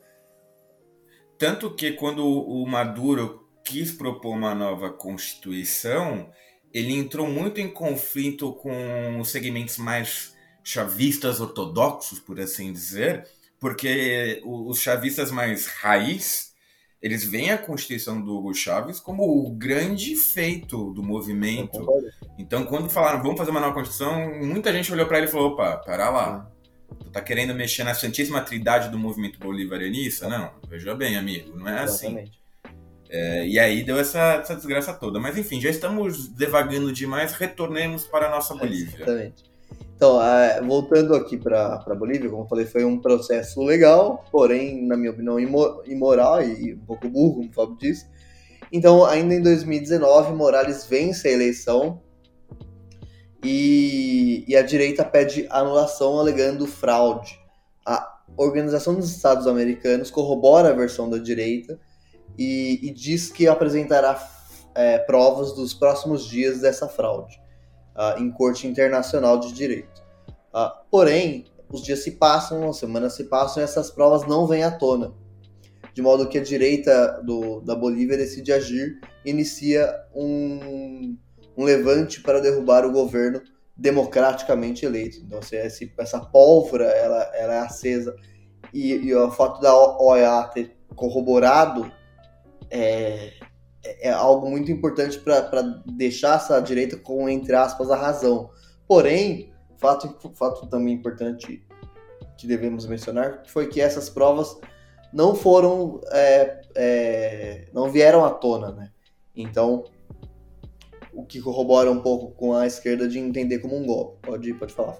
Tanto que quando o Maduro quis propor uma nova constituição, ele entrou muito em conflito com os segmentos mais chavistas ortodoxos, por assim dizer, porque os chavistas mais raiz, eles veem a Constituição do Hugo Chávez como o grande feito do movimento. Então, quando falaram, vamos fazer uma nova Constituição, muita gente olhou para ele e falou, opa, para lá. Tu tá querendo mexer na Santíssima Trindade do movimento bolivarianista? Não, veja bem, amigo, não é assim. Exatamente. assim. É, e aí deu essa, essa, desgraça toda. Mas enfim, já estamos devagando demais, retornemos para a nossa Bolívia. Exatamente. Então, é, voltando aqui para a Bolívia, como eu falei, foi um processo legal, porém, na minha opinião, imoral e um pouco burro, como o Fábio disse. Então, ainda em 2019, Morales vence a eleição e, e a direita pede anulação alegando fraude. A Organização dos Estados Americanos corrobora a versão da direita e, e diz que apresentará é, provas dos próximos dias dessa fraude uh, em corte internacional de direito. Uh, porém, os dias se passam, as semanas se passam e essas provas não vêm à tona. De modo que a direita do, da Bolívia decide agir e inicia um, um levante para derrubar o governo democraticamente eleito. Então, se essa pólvora ela, ela é acesa e, e o fato da OEA ter corroborado é, é algo muito importante para deixar essa direita com, entre aspas, a razão. Porém, fato, fato também importante que devemos mencionar foi que essas provas não foram, é, é, não vieram à tona, né? Então, o que corrobora um pouco com a esquerda de entender como um golpe. Pode, pode falar.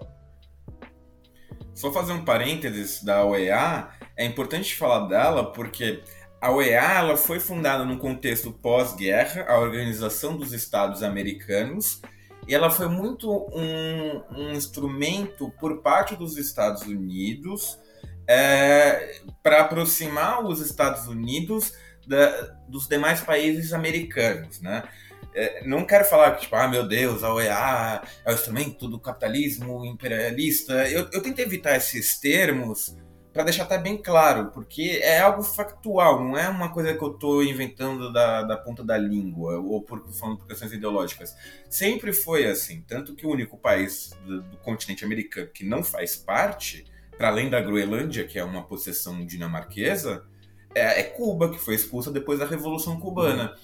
Só fazer um parênteses da OEA, é importante falar dela porque a OEA ela foi fundada num contexto pós-guerra, a Organização dos Estados Americanos, e ela foi muito um, um instrumento por parte dos Estados Unidos é, para aproximar os Estados Unidos da, dos demais países americanos, né? É, não quero falar que, tipo, ah, meu Deus, a OEA é o instrumento do capitalismo imperialista. Eu, eu tentei evitar esses termos para deixar até bem claro, porque é algo factual, não é uma coisa que eu estou inventando da, da ponta da língua ou por, falando por questões ideológicas. Sempre foi assim, tanto que o único país do, do continente americano que não faz parte, para além da Groenlândia, que é uma possessão dinamarquesa, é, é, Cuba, que foi expulsa depois da Revolução Cubana.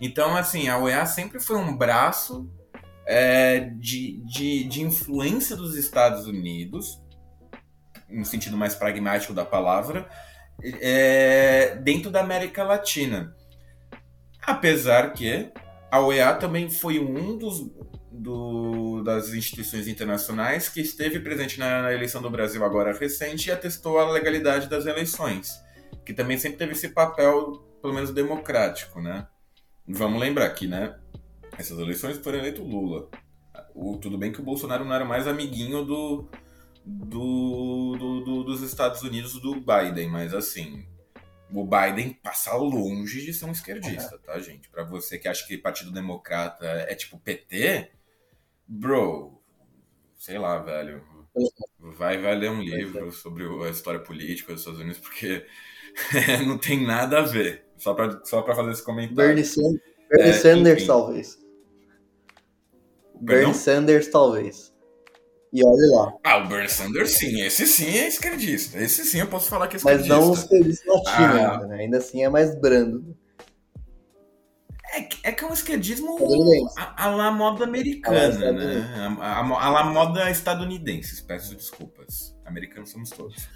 Então, assim, a OEA sempre foi um braço é, de, de, de influência dos Estados Unidos no sentido mais pragmático da palavra, é, dentro da América Latina. Apesar que a OEA também foi um dos do, das instituições internacionais que esteve presente na, na, eleição do Brasil agora recente e atestou a legalidade das eleições, que também sempre teve esse papel, pelo menos democrático, né? Vamos lembrar que, né? Essas eleições foram eleito Lula. O, tudo bem que o Bolsonaro não era mais amiguinho do, do, do, do, dos Estados Unidos do Biden, mas assim, o Biden passa longe de ser um esquerdista, tá, gente? Para você que acha que Partido Democrata é tipo PT, bro, sei lá, velho. Vai, vai ler um livro sobre a história política dos Estados Unidos, porque não tem nada a ver. Só pra, só pra fazer esse comentário. Bernie Sanders, Bernie é, Sanders talvez. Bernie Sanders, talvez. E olha lá. Ah, o Bernie Sanders sim, esse sim é esquerdista. Esse sim eu posso falar que é esquerdista. Mas não o esquerdista latino ah. ainda, né? Ainda assim é mais brando. É, é que é um esquerdismo a, a la moda americana, né? A, a, a, la moda estadunidense, peço desculpas. Americanos somos todos.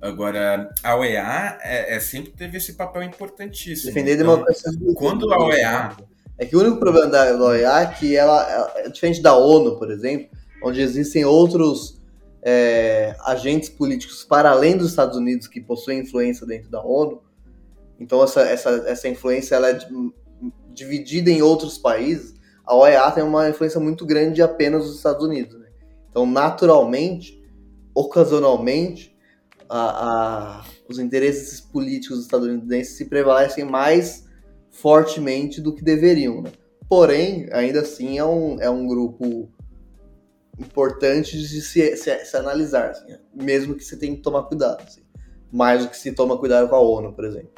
Agora, a OEA é, é, sempre teve esse papel importantíssimo. Defender então, democracia. Quando a OEA... É que o único problema da OEA é que ela, ela, diferente da ONU, por exemplo, onde existem outros é, agentes políticos para além dos Estados Unidos que possuem influência dentro da ONU. Então essa, essa, essa influência ela é dividida em outros países. A OEA tem uma influência muito grande apenas dos Estados Unidos. Né? Então, naturalmente, ocasionalmente, a, a, os interesses políticos estadunidenses se prevalecem mais fortemente do que deveriam. Né? Porém, ainda assim é um, é um grupo importante de se, se, se analisar, assim, mesmo que você tenha que tomar cuidado. Assim, mais do que se toma cuidado com a ONU, por exemplo.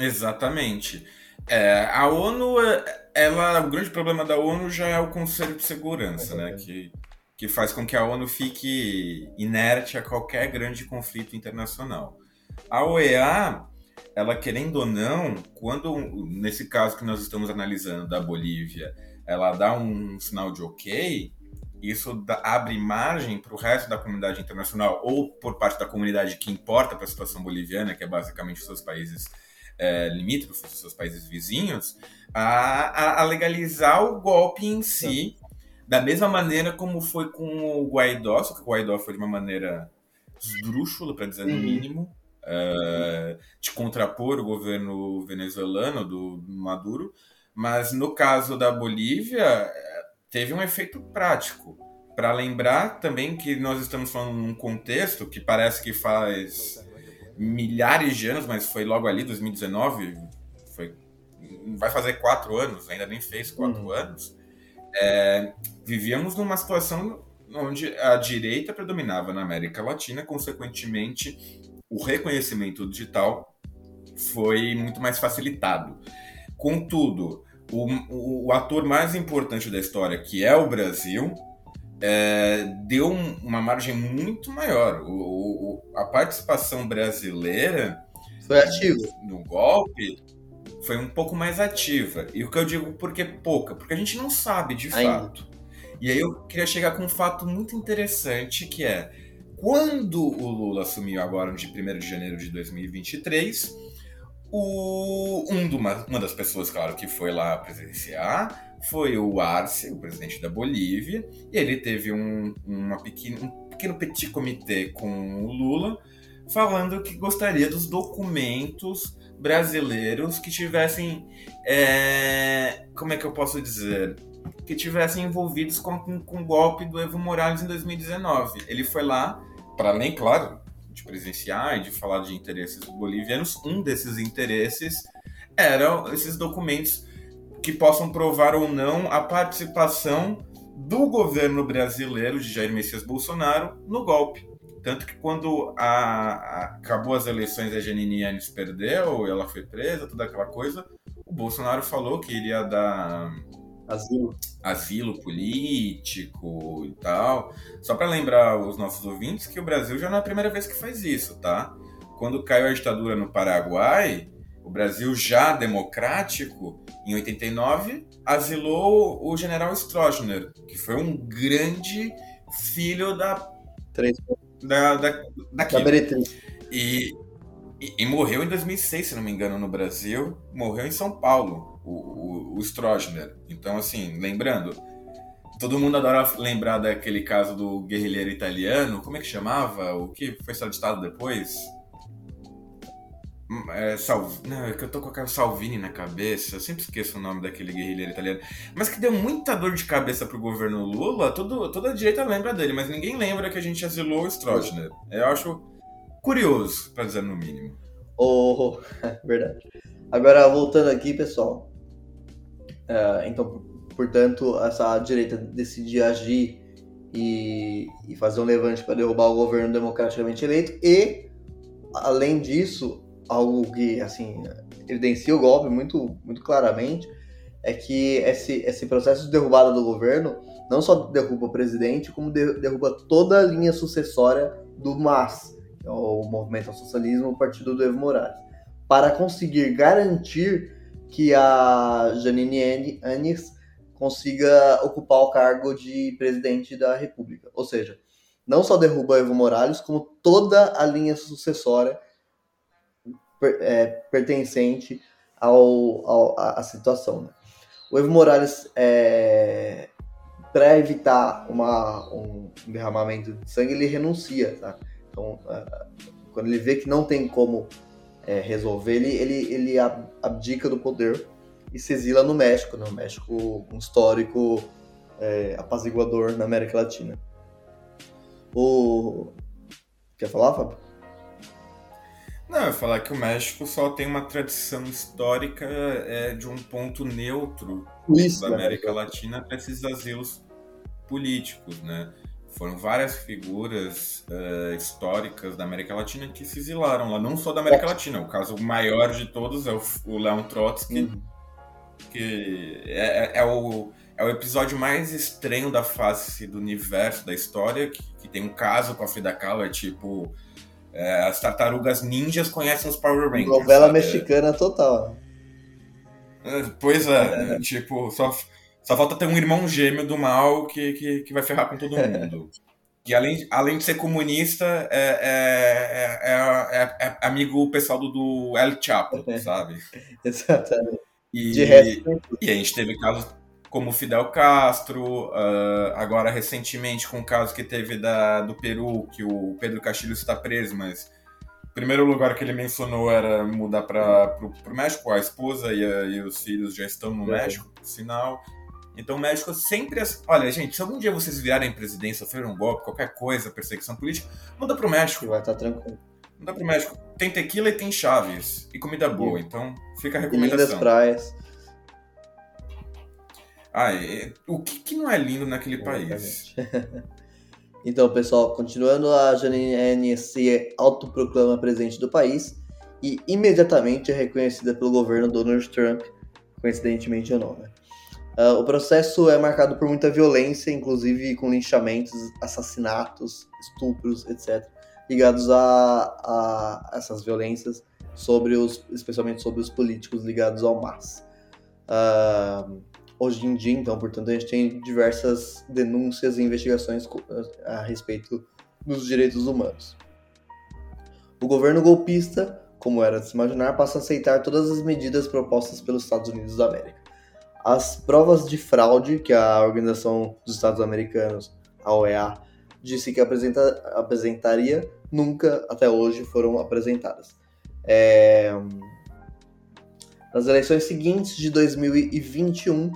Exatamente. É, a ONU, é, ela, o grande problema da ONU já é o Conselho de Segurança, né? Que, que faz com que a ONU fique inerte a qualquer grande conflito internacional. A OEA, ela querendo ou não, quando, nesse caso que nós estamos analisando da Bolívia, ela dá um sinal de ok, isso abre margem para o resto da comunidade internacional ou por parte da comunidade que importa para a situação boliviana, que é basicamente os seus países é, limítrofes, os seus países vizinhos, a, a, legalizar o golpe em si, da mesma maneira como foi com o Guaidó, só que o Guaidó foi de uma maneira esdrúxula, para dizer no uhum. mínimo, uh, de contrapor o governo venezuelano do Maduro, mas no caso da Bolívia, teve um efeito prático. Para lembrar também que nós estamos falando num contexto que parece que faz milhares de anos, mas foi logo ali, 2019, foi, vai fazer quatro anos, ainda nem fez quatro uhum. anos. É, vivíamos numa situação onde a direita predominava na América Latina, consequentemente, o reconhecimento digital foi muito mais facilitado. Contudo, o, o, o ator mais importante da história, que é o Brasil, é, deu um, uma margem muito maior. O, o, a participação brasileira foi ativa no golpe foi um pouco mais ativa. E o que eu digo porque pouca, porque a gente não sabe de Ainda. fato. E aí eu queria chegar com um fato muito interessante que é quando o Lula assumiu agora dia 1 de janeiro de 2023, o, um uma, uma das pessoas, claro, que foi lá presenciar foi o Arce, o presidente da Bolívia, e ele teve um, uma pequeno, um pequeno petit comitê com o Lula, falando que gostaria dos documentos brasileiros que tivessem. É, como é que eu posso dizer? Que tivessem envolvidos com, com, com o golpe do Evo Morales em 2019. Ele foi lá, para além, claro, de presenciar e de falar de interesses bolivianos, um desses interesses eram esses documentos que possam provar ou não a participação do governo brasileiro de Jair Messias Bolsonaro no golpe. Tanto que quando a, a, acabou as eleições a Janine Yanes perdeu, ela foi presa, toda aquela coisa, o Bolsonaro falou que iria dar asilo, asilo político e tal. Só para lembrar os nossos ouvintes que o Brasil já não é a primeira vez que faz isso, tá? Quando caiu a ditadura no Paraguai, o Brasil já democrático, em 89, asilou o general Stroessner, que foi um grande filho da. Três. Da, da, da e, e, e, morreu em 2006, se não me engano, no Brasil. Morreu em São Paulo, o, o, Stroessner. Então, assim, lembrando, todo mundo adora lembrar daquele caso do guerrilheiro italiano. Como é que chamava? O que foi extraditado depois? É, Sal... Não, é que eu tô com aquela Salvini na cabeça, eu sempre esqueço o nome daquele guerrilheiro italiano. Mas que deu muita dor de cabeça pro governo Lula, todo, toda a direita lembra dele, mas ninguém lembra que a gente asilou o Stroessner. Eu acho curioso, pra dizer no mínimo. Oh, verdade. Agora, voltando aqui, pessoal. Uh, então, portanto, essa direita decidir agir e, e fazer um levante para derrubar o governo democraticamente eleito e, além disso, algo que assim evidencia o golpe muito, muito claramente é que esse, esse processo de derrubada do governo não só derruba o presidente, como de, derruba toda a linha sucessória do MAS, é o Movimento ao Socialismo, o partido do Evo Morales, para conseguir garantir que a Janine Anis consiga ocupar o cargo de presidente da República. Ou seja, não só derruba Evo Morales, como toda a linha sucessória é, pertencente ao, ao, à situação. Né? O Evo Morales, é, para evitar uma, um derramamento de sangue, ele renuncia. Tá? Então, é, quando ele vê que não tem como é, resolver, ele, ele, ele abdica do poder e se exila no México, né? México, um histórico é, apaziguador na América Latina. O... Quer falar, Fábio? Não, eu ia falar que o México só tem uma tradição histórica é, de um ponto neutro Isso, da América Latina para esses asilos políticos, né? Foram várias figuras uh, históricas da América Latina que se exilaram lá, não só da América Latina. O caso maior de todos é o, o Leon Trotsky, uhum. que é, é, é, o, é o episódio mais estranho da face do universo, da história, que, que tem um caso com a Frida Kahlo, é tipo é, as tartarugas ninjas conhecem os Power Rangers. Novela sabe? mexicana total. É, pois é, é, tipo, só, só falta ter um irmão gêmeo do mal que, que, que vai ferrar com todo mundo. que além, além de ser comunista, é, é, é, amigo pessoal do, do El Chapo, sabe? Exatamente. E, de resto, e a gente teve casos como Fidel Castro, uh, agora recentemente com o caso que teve da, do Peru, que o Pedro Castilho está preso, mas o primeiro lugar que ele mencionou era mudar para o México, a esposa e, a, e, os filhos já estão no é. México, por sinal. Então o México sempre. Olha, gente, se algum dia vocês virarem presidência, sofreram um golpe, qualquer coisa, perseguição política, muda para o México. Vai estar tá tranquilo. Muda para o México. Tem tequila e tem chaves. E comida boa, então fica a recomendação. E lindas praias. Ah, o que, que, não é lindo naquele país? então, pessoal, continuando, a Janine se autoproclama presidente do país e imediatamente é reconhecida pelo governo Donald Trump, coincidentemente ou não, né? Uh, o processo é marcado por muita violência, inclusive com linchamentos, assassinatos, estupros, etc., ligados a, a essas violências, sobre os, especialmente sobre os políticos ligados ao MAS. Uh, hoje em dia, então, portanto, a gente tem diversas denúncias e investigações a respeito dos direitos humanos. O governo golpista, como era de se imaginar, passa a aceitar todas as medidas propostas pelos Estados Unidos da América. As provas de fraude que a Organização dos Estados Americanos, a OEA, disse que apresenta, apresentaria nunca até hoje foram apresentadas. É... Nas eleições seguintes de 2021,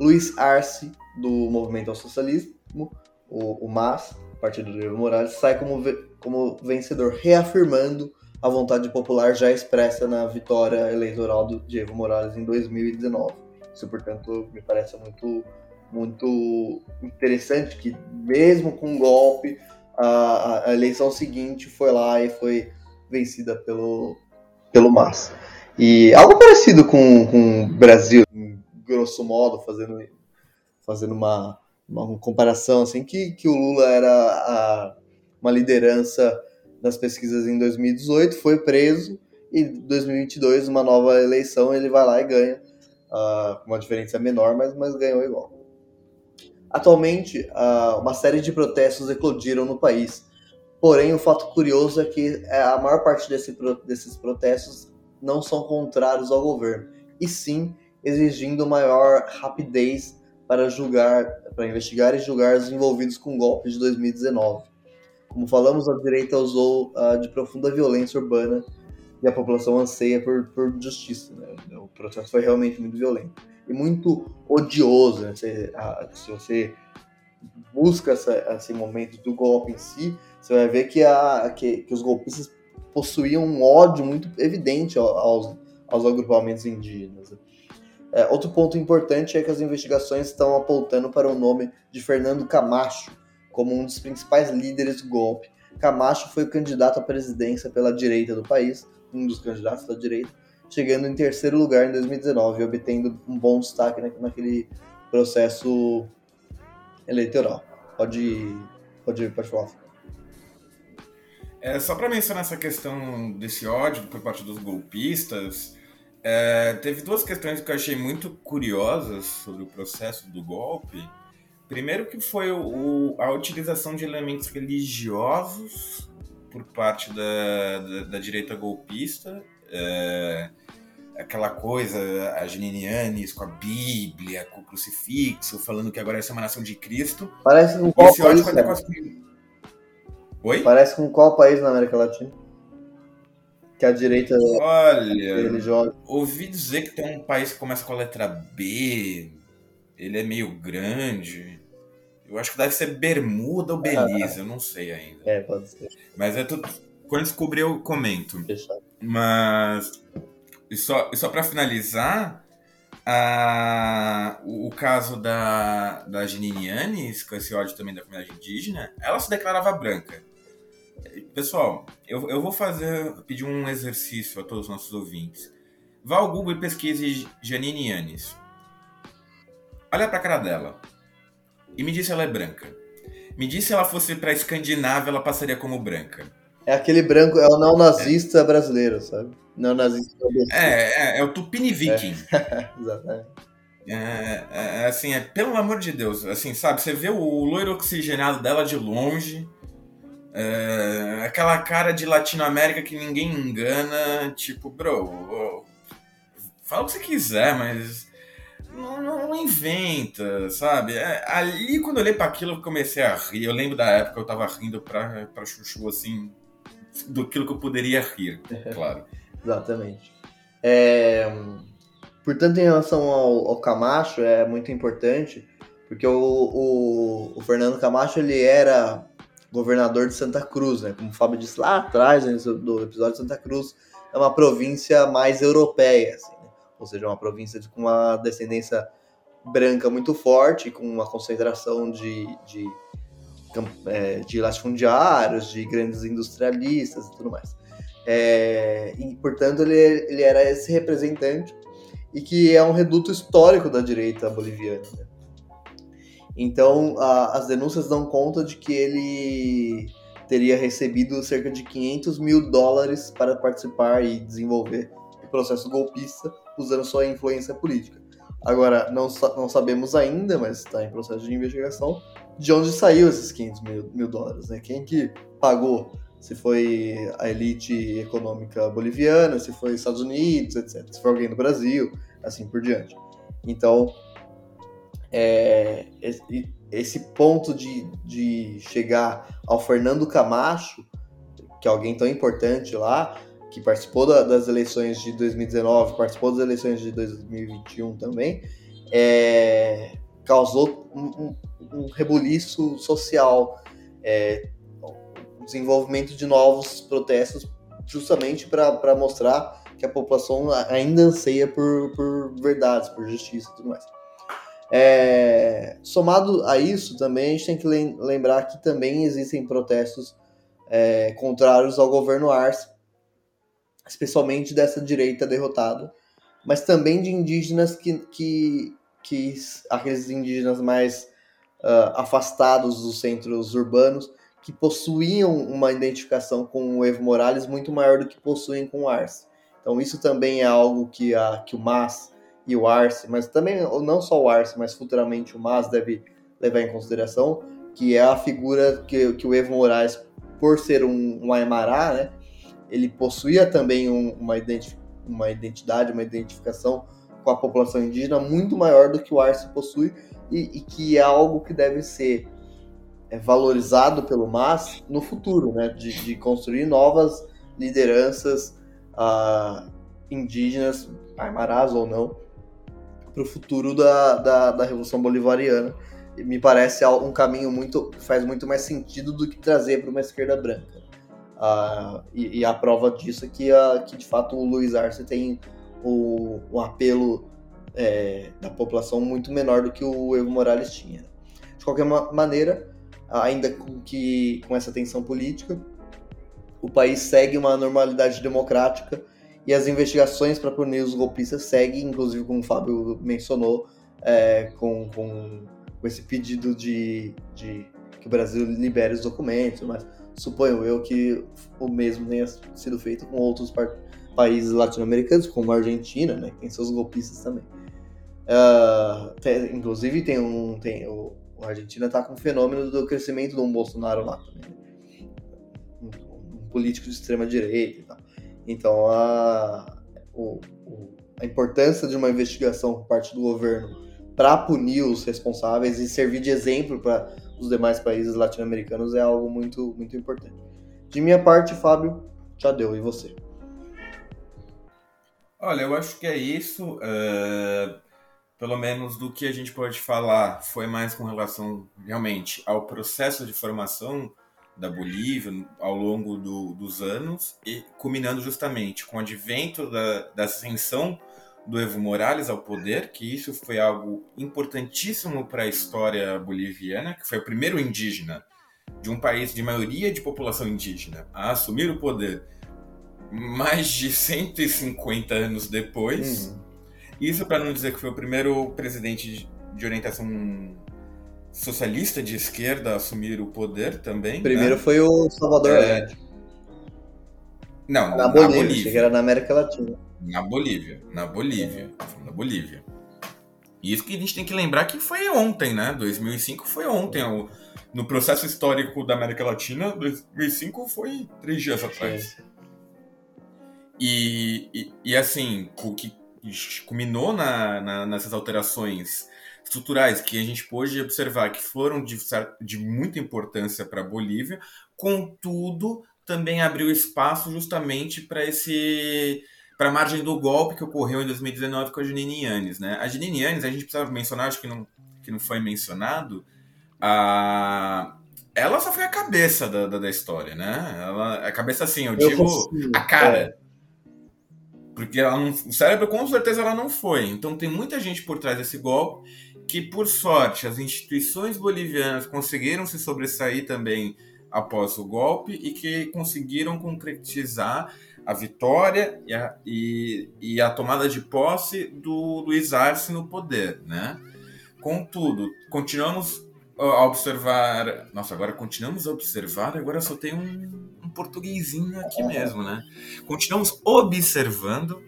Luiz Arce, do Movimento ao Socialismo, o, o MAS, partido do Evo Morales, sai como, como vencedor, reafirmando a vontade popular já expressa na vitória eleitoral do Evo Morales em 2019. Isso, portanto, me parece muito, muito interessante que, mesmo com um golpe, a, a eleição seguinte foi lá e foi vencida pelo, pelo MAS. E algo parecido com, com o Brasil, grosso modo, fazendo, fazendo uma, uma comparação, assim, que, que o Lula era a, uma liderança nas pesquisas em 2018, foi preso, e em 2022, uma nova eleição, ele vai lá e ganha, uh, uma diferença menor, mas, mas ganhou igual. Atualmente, uh, uma série de protestos eclodiram no país, porém o fato curioso é que é, a maior parte desse, desses protestos não são contrários ao governo, e sim exigindo maior rapidez para julgar, para investigar e julgar os envolvidos com o golpe de 2019. Como falamos, a direita usou uh, de profunda violência urbana e a população anseia por, por justiça. Né? O processo foi realmente muito violento e muito odioso. Né? Se, uh, se, você busca essa, esse momento do golpe em si, você vai ver que, a, que, que os golpistas possuíam um ódio muito evidente aos, aos agrupamentos indígenas. É, outro ponto importante é que as investigações estão apontando para o nome de Fernando Camacho como um dos principais líderes do golpe. Camacho foi o candidato à presidência pela direita do país, um dos candidatos da direita, chegando em terceiro lugar em 2019 e obtendo um bom destaque naquele processo eleitoral. Pode, pode, pode falar. É, só para mencionar essa questão desse ódio por parte dos golpistas, é, teve duas questões que eu achei muito curiosas sobre o processo do golpe. Primeiro que foi o, a utilização de elementos religiosos por parte da, da, da direita golpista. É, aquela coisa, a Geninianes com a Bíblia, com o crucifixo, falando que agora é uma nação de Cristo. Parece com qual país, né? Oi? Parece com qual país na América Latina? que a direita Olha, joga. ouvi dizer que tem um país que começa com a letra B, ele é meio grande. Eu acho que deve ser Bermuda ou Belize, ah, eu não sei ainda. É, pode ser. Mas é tudo, quando descobrir eu comento. Fechado. Mas, e só, e só para finalizar, a, o, o, caso da, da Janine Yanes, com esse ódio também da comunidade indígena, ela se declarava branca. Pessoal, eu, eu vou fazer, pedir um exercício a todos os nossos ouvintes. Vá ao Google e pesquise Janine Yanes. Olha pra cara dela. E me diz se ela é branca. Me diz se ela fosse pra Escandinávia, ela passaria como branca. É aquele branco, é o neonazista é. brasileiro, sabe? Neonazista é, é, é o Tupini Viking. É. Exatamente. É, é, é, assim, é, pelo amor de Deus, assim, sabe? Você vê o loiro oxigenado dela de longe, é, aquela cara de Latinoamérica que ninguém engana, tipo, bro, fala o que você quiser, mas não, não inventa, sabe? É, ali, quando eu olhei para aquilo, eu comecei a rir. Eu lembro da época que eu tava rindo pra, pra chuchu, assim, do que eu poderia rir, claro. Exatamente. É, portanto, em relação ao, ao, Camacho, é muito importante, porque o, o, o, Fernando Camacho, ele era governador de Santa Cruz, né? Como o Fábio disse lá atrás, né, do episódio de Santa Cruz, é uma província mais europeia, assim? Ou seja, uma província com uma descendência branca muito forte, com uma concentração de, de, é, de latifundiários, de grandes industrialistas e tudo mais. É, e, portanto, ele, ele era esse representante e que é um reduto histórico da direita boliviana. Né? Então, a, as denúncias dão conta de que ele teria recebido cerca de 500 mil dólares para participar e desenvolver o processo golpista usando sua influência política. Agora, não, não sabemos ainda, mas está em processo de investigação, de onde saiu esses 500 mil, mil dólares, né? Quem que pagou? Se foi a elite econômica boliviana, se foi Estados Unidos, etc. Se foi alguém do Brasil, assim por diante. Então, é, esse ponto de, de chegar ao Fernando Camacho, que é alguém tão importante lá, que participou da, das eleições de 2019, participou das eleições de 2021 também, é, causou um, um, um rebuliço social, é, desenvolvimento de novos protestos, justamente para mostrar que a população ainda anseia por, por verdades, por justiça e tudo mais. É, somado a isso, também a gente tem que lembrar que também existem protestos é, contrários ao governo Arce, especialmente dessa direita derrotada, mas também de indígenas que, que, que aqueles indígenas mais uh, afastados dos centros urbanos, que possuíam uma identificação com o Evo Morales muito maior do que possuem com o Arce. Então isso também é algo que, a, que o MAS e o Arce, mas também não só o Arce, mas futuramente o MAS deve levar em consideração, que é a figura que, que o Evo Morales, por ser um, um Aymara, né, ele possuía também um, uma, uma identidade, uma identificação com a população indígena muito maior do que o Arce possui e, e que é algo que deve ser é, valorizado pelo MAS no futuro, né, de, de construir novas lideranças uh, indígenas, aymarás ou não, para o futuro da, da, da, Revolução Bolivariana. Me parece um caminho muito faz muito mais sentido do que trazer para uma esquerda branca. Uh, e, e, a prova disso é que, uh, que de fato o Luiz Arce tem o, um apelo é, da população muito menor do que o Evo Morales tinha. De qualquer maneira, ainda com, que, com essa tensão política, o país segue uma normalidade democrática e as investigações para punir os golpistas seguem, inclusive como o Fábio mencionou, é, com, com, com, esse pedido de, de, que o Brasil libere os documentos, mas suponho eu que o mesmo tenha sido feito com outros países latino-americanos, como a Argentina, né, que tem seus golpistas também. Uh, tem, inclusive tem um, tem, o, a Argentina está com o fenômeno do crescimento do Bolsonaro lá também. Um, um político de extrema direita e tal. Então, a, o, a importância de uma investigação por parte do governo para punir os responsáveis e servir de exemplo para os demais países latino-americanos é algo muito, muito importante. De minha parte, Fábio, já deu. E você? Olha, eu acho que é isso. Uh, pelo menos do que a gente pode falar, foi mais com relação realmente ao processo de formação da Bolívia ao longo do, dos anos, e culminando justamente com o advento da, da ascensão do Evo Morales ao poder, que isso foi algo importantíssimo para a história boliviana, que foi o primeiro indígena de um país de maioria de população indígena a assumir o poder mais de 150 anos depois. Uhum. Isso para não dizer que foi o primeiro presidente de orientação socialista de esquerda a assumir o poder também. Primeiro né? foi o Salvador é... Não, na, na Bolívia, Bolívia. era na América Latina. Na Bolívia, na Bolívia, na Bolívia. E isso que a gente tem que lembrar que foi ontem, né? 2005 foi ontem. No processo histórico da América Latina, 2005 foi três dias atrás. E, e, e, assim, o que culminou na, na, nessas alterações estruturais que a gente pôde observar que foram de, de muita importância para a Bolívia, contudo, também abriu espaço justamente para esse para a margem do golpe que ocorreu em 2019 com a Janine Yanes, né? A Janine Yanes, a gente precisa mencionar, acho que não, que não foi mencionado, a... ela só foi a cabeça da, da, da história, né? Ela, a cabeça assim, eu, eu digo consigo. a cara. É. Porque não, o cérebro, com certeza, ela não foi. Então tem muita gente por trás desse golpe que, por sorte, as instituições bolivianas conseguiram se sobressair também após o golpe e que conseguiram concretizar a vitória e a, e, e a tomada de posse do Luiz Arce no poder, né? Contudo, continuamos a observar. Nossa, agora continuamos a observar, agora só tem um, um portuguesinho aqui mesmo, né? Continuamos observando,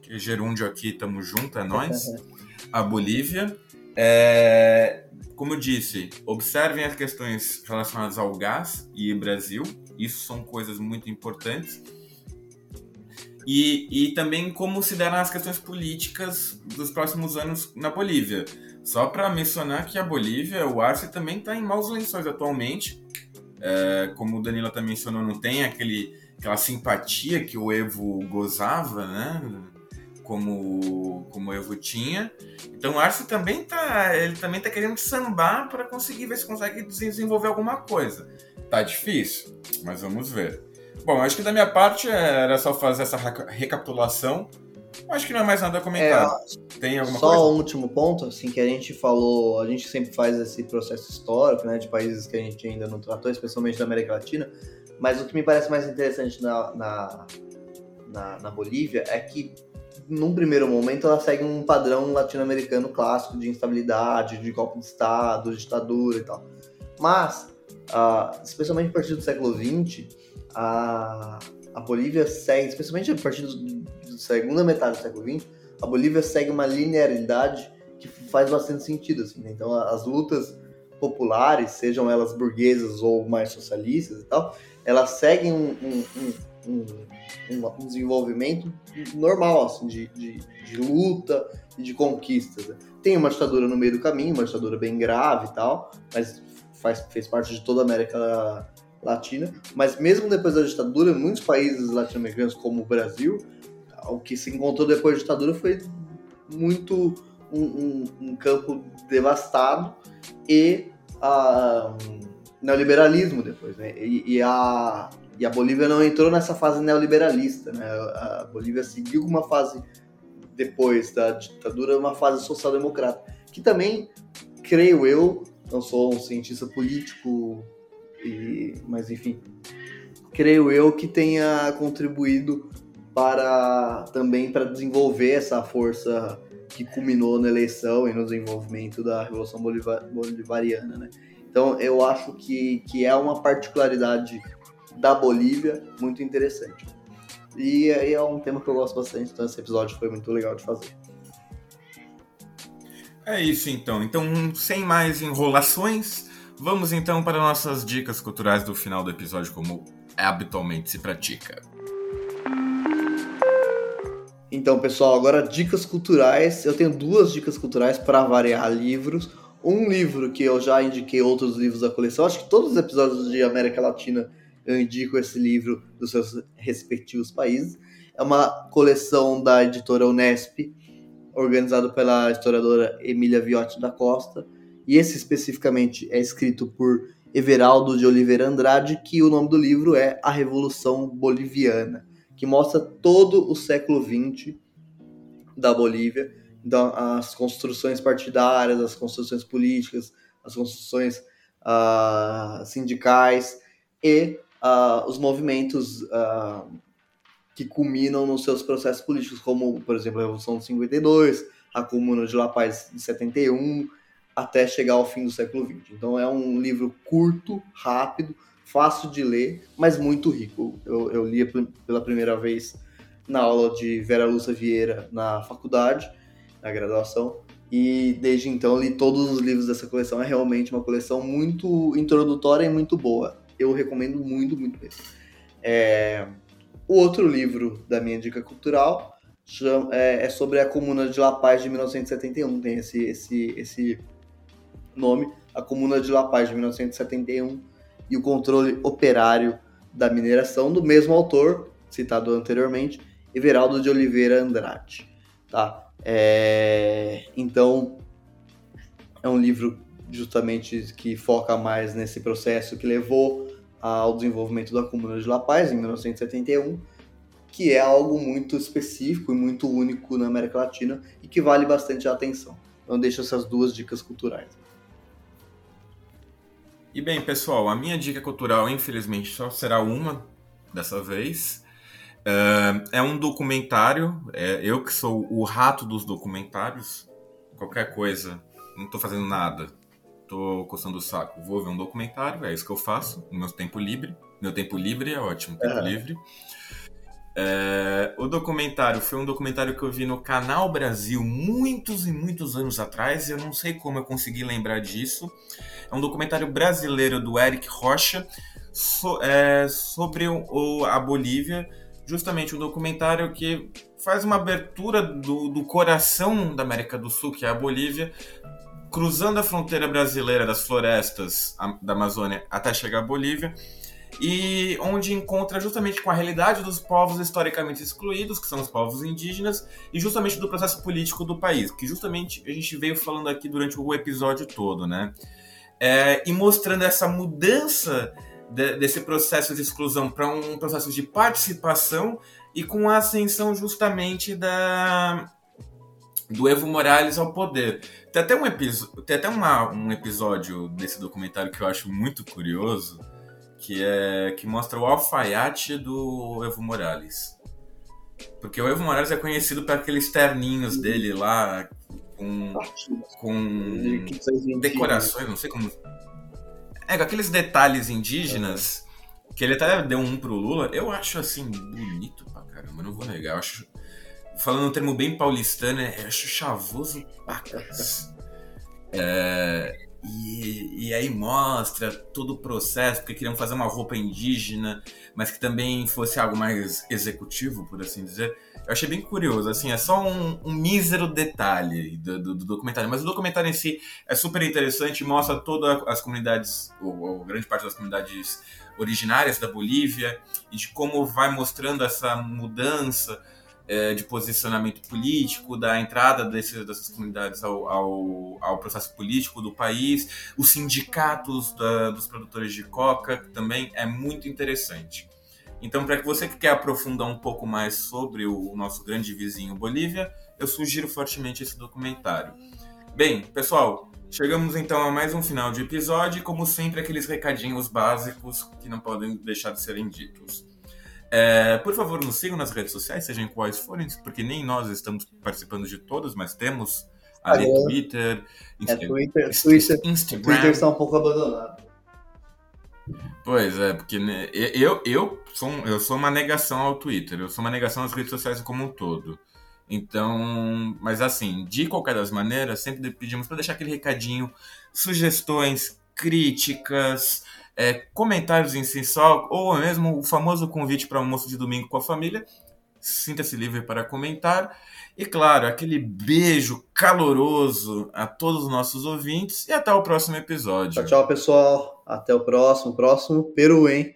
que gerúndio aqui, estamos junto, é nós, a Bolívia. É, como eu disse, observem as questões relacionadas ao gás e Brasil, isso são coisas muito importantes. E, e também como se deram as questões políticas dos próximos anos na Bolívia. Só para mencionar que a Bolívia, o Arce também está em maus lençóis atualmente. É, como o Danilo também mencionou, não tem aquele, aquela simpatia que o Evo gozava, né? Como, como o Evo tinha. Então o Arce também tá, ele também tá querendo sambar para conseguir ver se consegue desenvolver alguma coisa. Tá difícil, mas vamos ver. Bom, acho que da minha parte era só fazer essa recapitulação. Acho que não é mais nada a comentar. É, Tem alguma só coisa? Só um último ponto, assim, que a gente falou, a gente sempre faz esse processo histórico, né, de países que a gente ainda não tratou, especialmente da América Latina, mas o que me parece mais interessante na, na, na, na Bolívia é que, num primeiro momento, ela segue um padrão latino-americano clássico de instabilidade, de golpe de Estado, ditadura e tal. Mas, uh, especialmente a partir do século XX, a, a Bolívia segue, especialmente a partir da segunda metade do século XX, a Bolívia segue uma linearidade que faz bastante sentido. Assim, né? Então, as lutas populares, sejam elas burguesas ou mais socialistas e tal, elas seguem um, um, um, um desenvolvimento normal, assim, de, de, de, luta e de conquistas. Né? Tem uma ditadura no meio do caminho, uma ditadura bem grave e tal, mas faz, fez parte de toda a América Latina, mas mesmo depois da ditadura, muitos países latino-americanos, como o Brasil, o que se encontrou depois da ditadura foi muito um, um, um campo devastado e uh, neoliberalismo depois, né? E, e, a, e a Bolívia não entrou nessa fase neoliberalista, né? A Bolívia seguiu uma fase depois da ditadura, uma fase social-democrata, que também, creio eu, não sou um cientista político e, mas enfim, creio eu que tenha contribuído para também para desenvolver essa força que culminou na eleição e no desenvolvimento da Revolução Bolivar, Bolivariana, né? Então eu acho que, que é uma particularidade da Bolívia muito interessante. E aí é um tema que eu gosto bastante, então esse episódio foi muito legal de fazer. É isso então. Então, sem mais enrolações, Vamos então para nossas dicas culturais do final do episódio, como habitualmente se pratica. Então, pessoal, agora dicas culturais. Eu tenho duas dicas culturais para variar livros. Um livro que eu já indiquei outros livros da coleção. Acho que todos os episódios de América Latina eu indico esse livro dos seus respectivos países. É uma coleção da editora Unesp, organizado pela historiadora Emília Viotti da Costa e esse especificamente é escrito por Everaldo de Oliveira Andrade, que o nome do livro é A Revolução Boliviana, que mostra todo o século XX da Bolívia, então, as construções partidárias, as construções políticas, as construções uh, sindicais e uh, os movimentos uh, que culminam nos seus processos políticos, como, por exemplo, a Revolução de 52, a Comuna de La Paz de 71, até chegar ao fim do século XX. Então é um livro curto, rápido, fácil de ler, mas muito rico. Eu, eu li pela primeira vez na aula de Vera Lúcia Vieira na faculdade, na graduação, e desde então li todos os livros dessa coleção. É realmente uma coleção muito introdutória e muito boa. Eu recomendo muito, muito mesmo. É... O outro livro da minha dica cultural é, é sobre a Comuna de La Paz de 1971. Tem esse, esse, esse nome, a Comuna de La Paz de 1971 e o controle operário da mineração do mesmo autor, citado anteriormente, Everaldo de Oliveira Andrade. Tá? É... Então, é um livro justamente que foca mais nesse processo que levou ao desenvolvimento da Comuna de La Paz em 1971, que é algo muito específico e muito único na América Latina e que vale bastante a atenção. Então deixo essas duas dicas culturais. E bem, pessoal, a minha dica cultural, infelizmente, só será uma dessa vez. Uh, é um documentário. É, eu que sou o rato dos documentários. Qualquer coisa, não estou fazendo nada tô coçando o saco, vou ver um documentário, é isso que eu faço no meu tempo livre. Meu tempo livre é ótimo, tempo uhum. livre. É, o documentário foi um documentário que eu vi no Canal Brasil muitos e muitos anos atrás, e eu não sei como eu consegui lembrar disso. É um documentário brasileiro do Eric Rocha so, é, sobre o, a Bolívia, justamente um documentário que faz uma abertura do, do coração da América do Sul, que é a Bolívia, cruzando a fronteira brasileira das florestas da Amazônia até chegar à Bolívia, e onde encontra justamente com a realidade dos povos historicamente excluídos, que são os povos indígenas, e justamente do processo político do país, que justamente a gente veio falando aqui durante o episódio todo, né? É, e mostrando essa mudança de, desse processo de exclusão para um processo de participação e com a ascensão justamente da, do Evo Morales ao poder. Tem até um, tem até uma, um episódio desse documentário que eu acho muito curioso, que é que mostra o alfaiate do Evo Morales. Porque o Evo Morales é conhecido por aqueles terninhos dele lá com, com decorações, não sei como. É, com aqueles detalhes indígenas, que ele até deu um pro Lula, eu acho assim, bonito pra caramba, não vou negar. Eu acho falando um termo bem paulistano, é, eu acho chavoso pacas. É, e, e aí mostra todo o processo, porque queriam fazer uma roupa indígena, mas que também fosse algo mais executivo, por assim dizer. Eu achei bem curioso, assim, é só um, um mísero detalhe do, do, do, documentário, mas o documentário em si é super interessante, mostra todas as comunidades, ou, ou grande parte das comunidades originárias da Bolívia, e de como vai mostrando essa mudança é, de posicionamento político, da entrada desse, dessas comunidades ao, ao, ao, processo político do país, os sindicatos da, dos produtores de coca também é muito interessante. Então, para que você que quer aprofundar um pouco mais sobre o nosso grande vizinho Bolívia, eu sugiro fortemente esse documentário. Bem, pessoal, chegamos então a mais um final de episódio e, como sempre, aqueles recadinhos básicos que não podem deixar de serem ditos. É, por favor, nos sigam nas redes sociais, sejam quais forem, porque nem nós estamos participando de todas, mas temos ali ah, Twitter, Insta é, Twitter, Twitter, Instagram. Twitter está um pouco abandonado. Pois é, porque né, eu, eu, sou, eu sou uma negação ao Twitter, eu sou uma negação às redes sociais como um todo. Então, mas assim, de qualquer das maneiras, sempre pedimos para deixar aquele recadinho, sugestões, críticas, é, comentários em só, ou mesmo o famoso convite para almoço de domingo com a família. Sinta-se livre para comentar. E claro, aquele beijo caloroso a todos os nossos ouvintes e até o próximo episódio. Tchau, tchau, pessoal. Até o próximo. Próximo Peru, hein?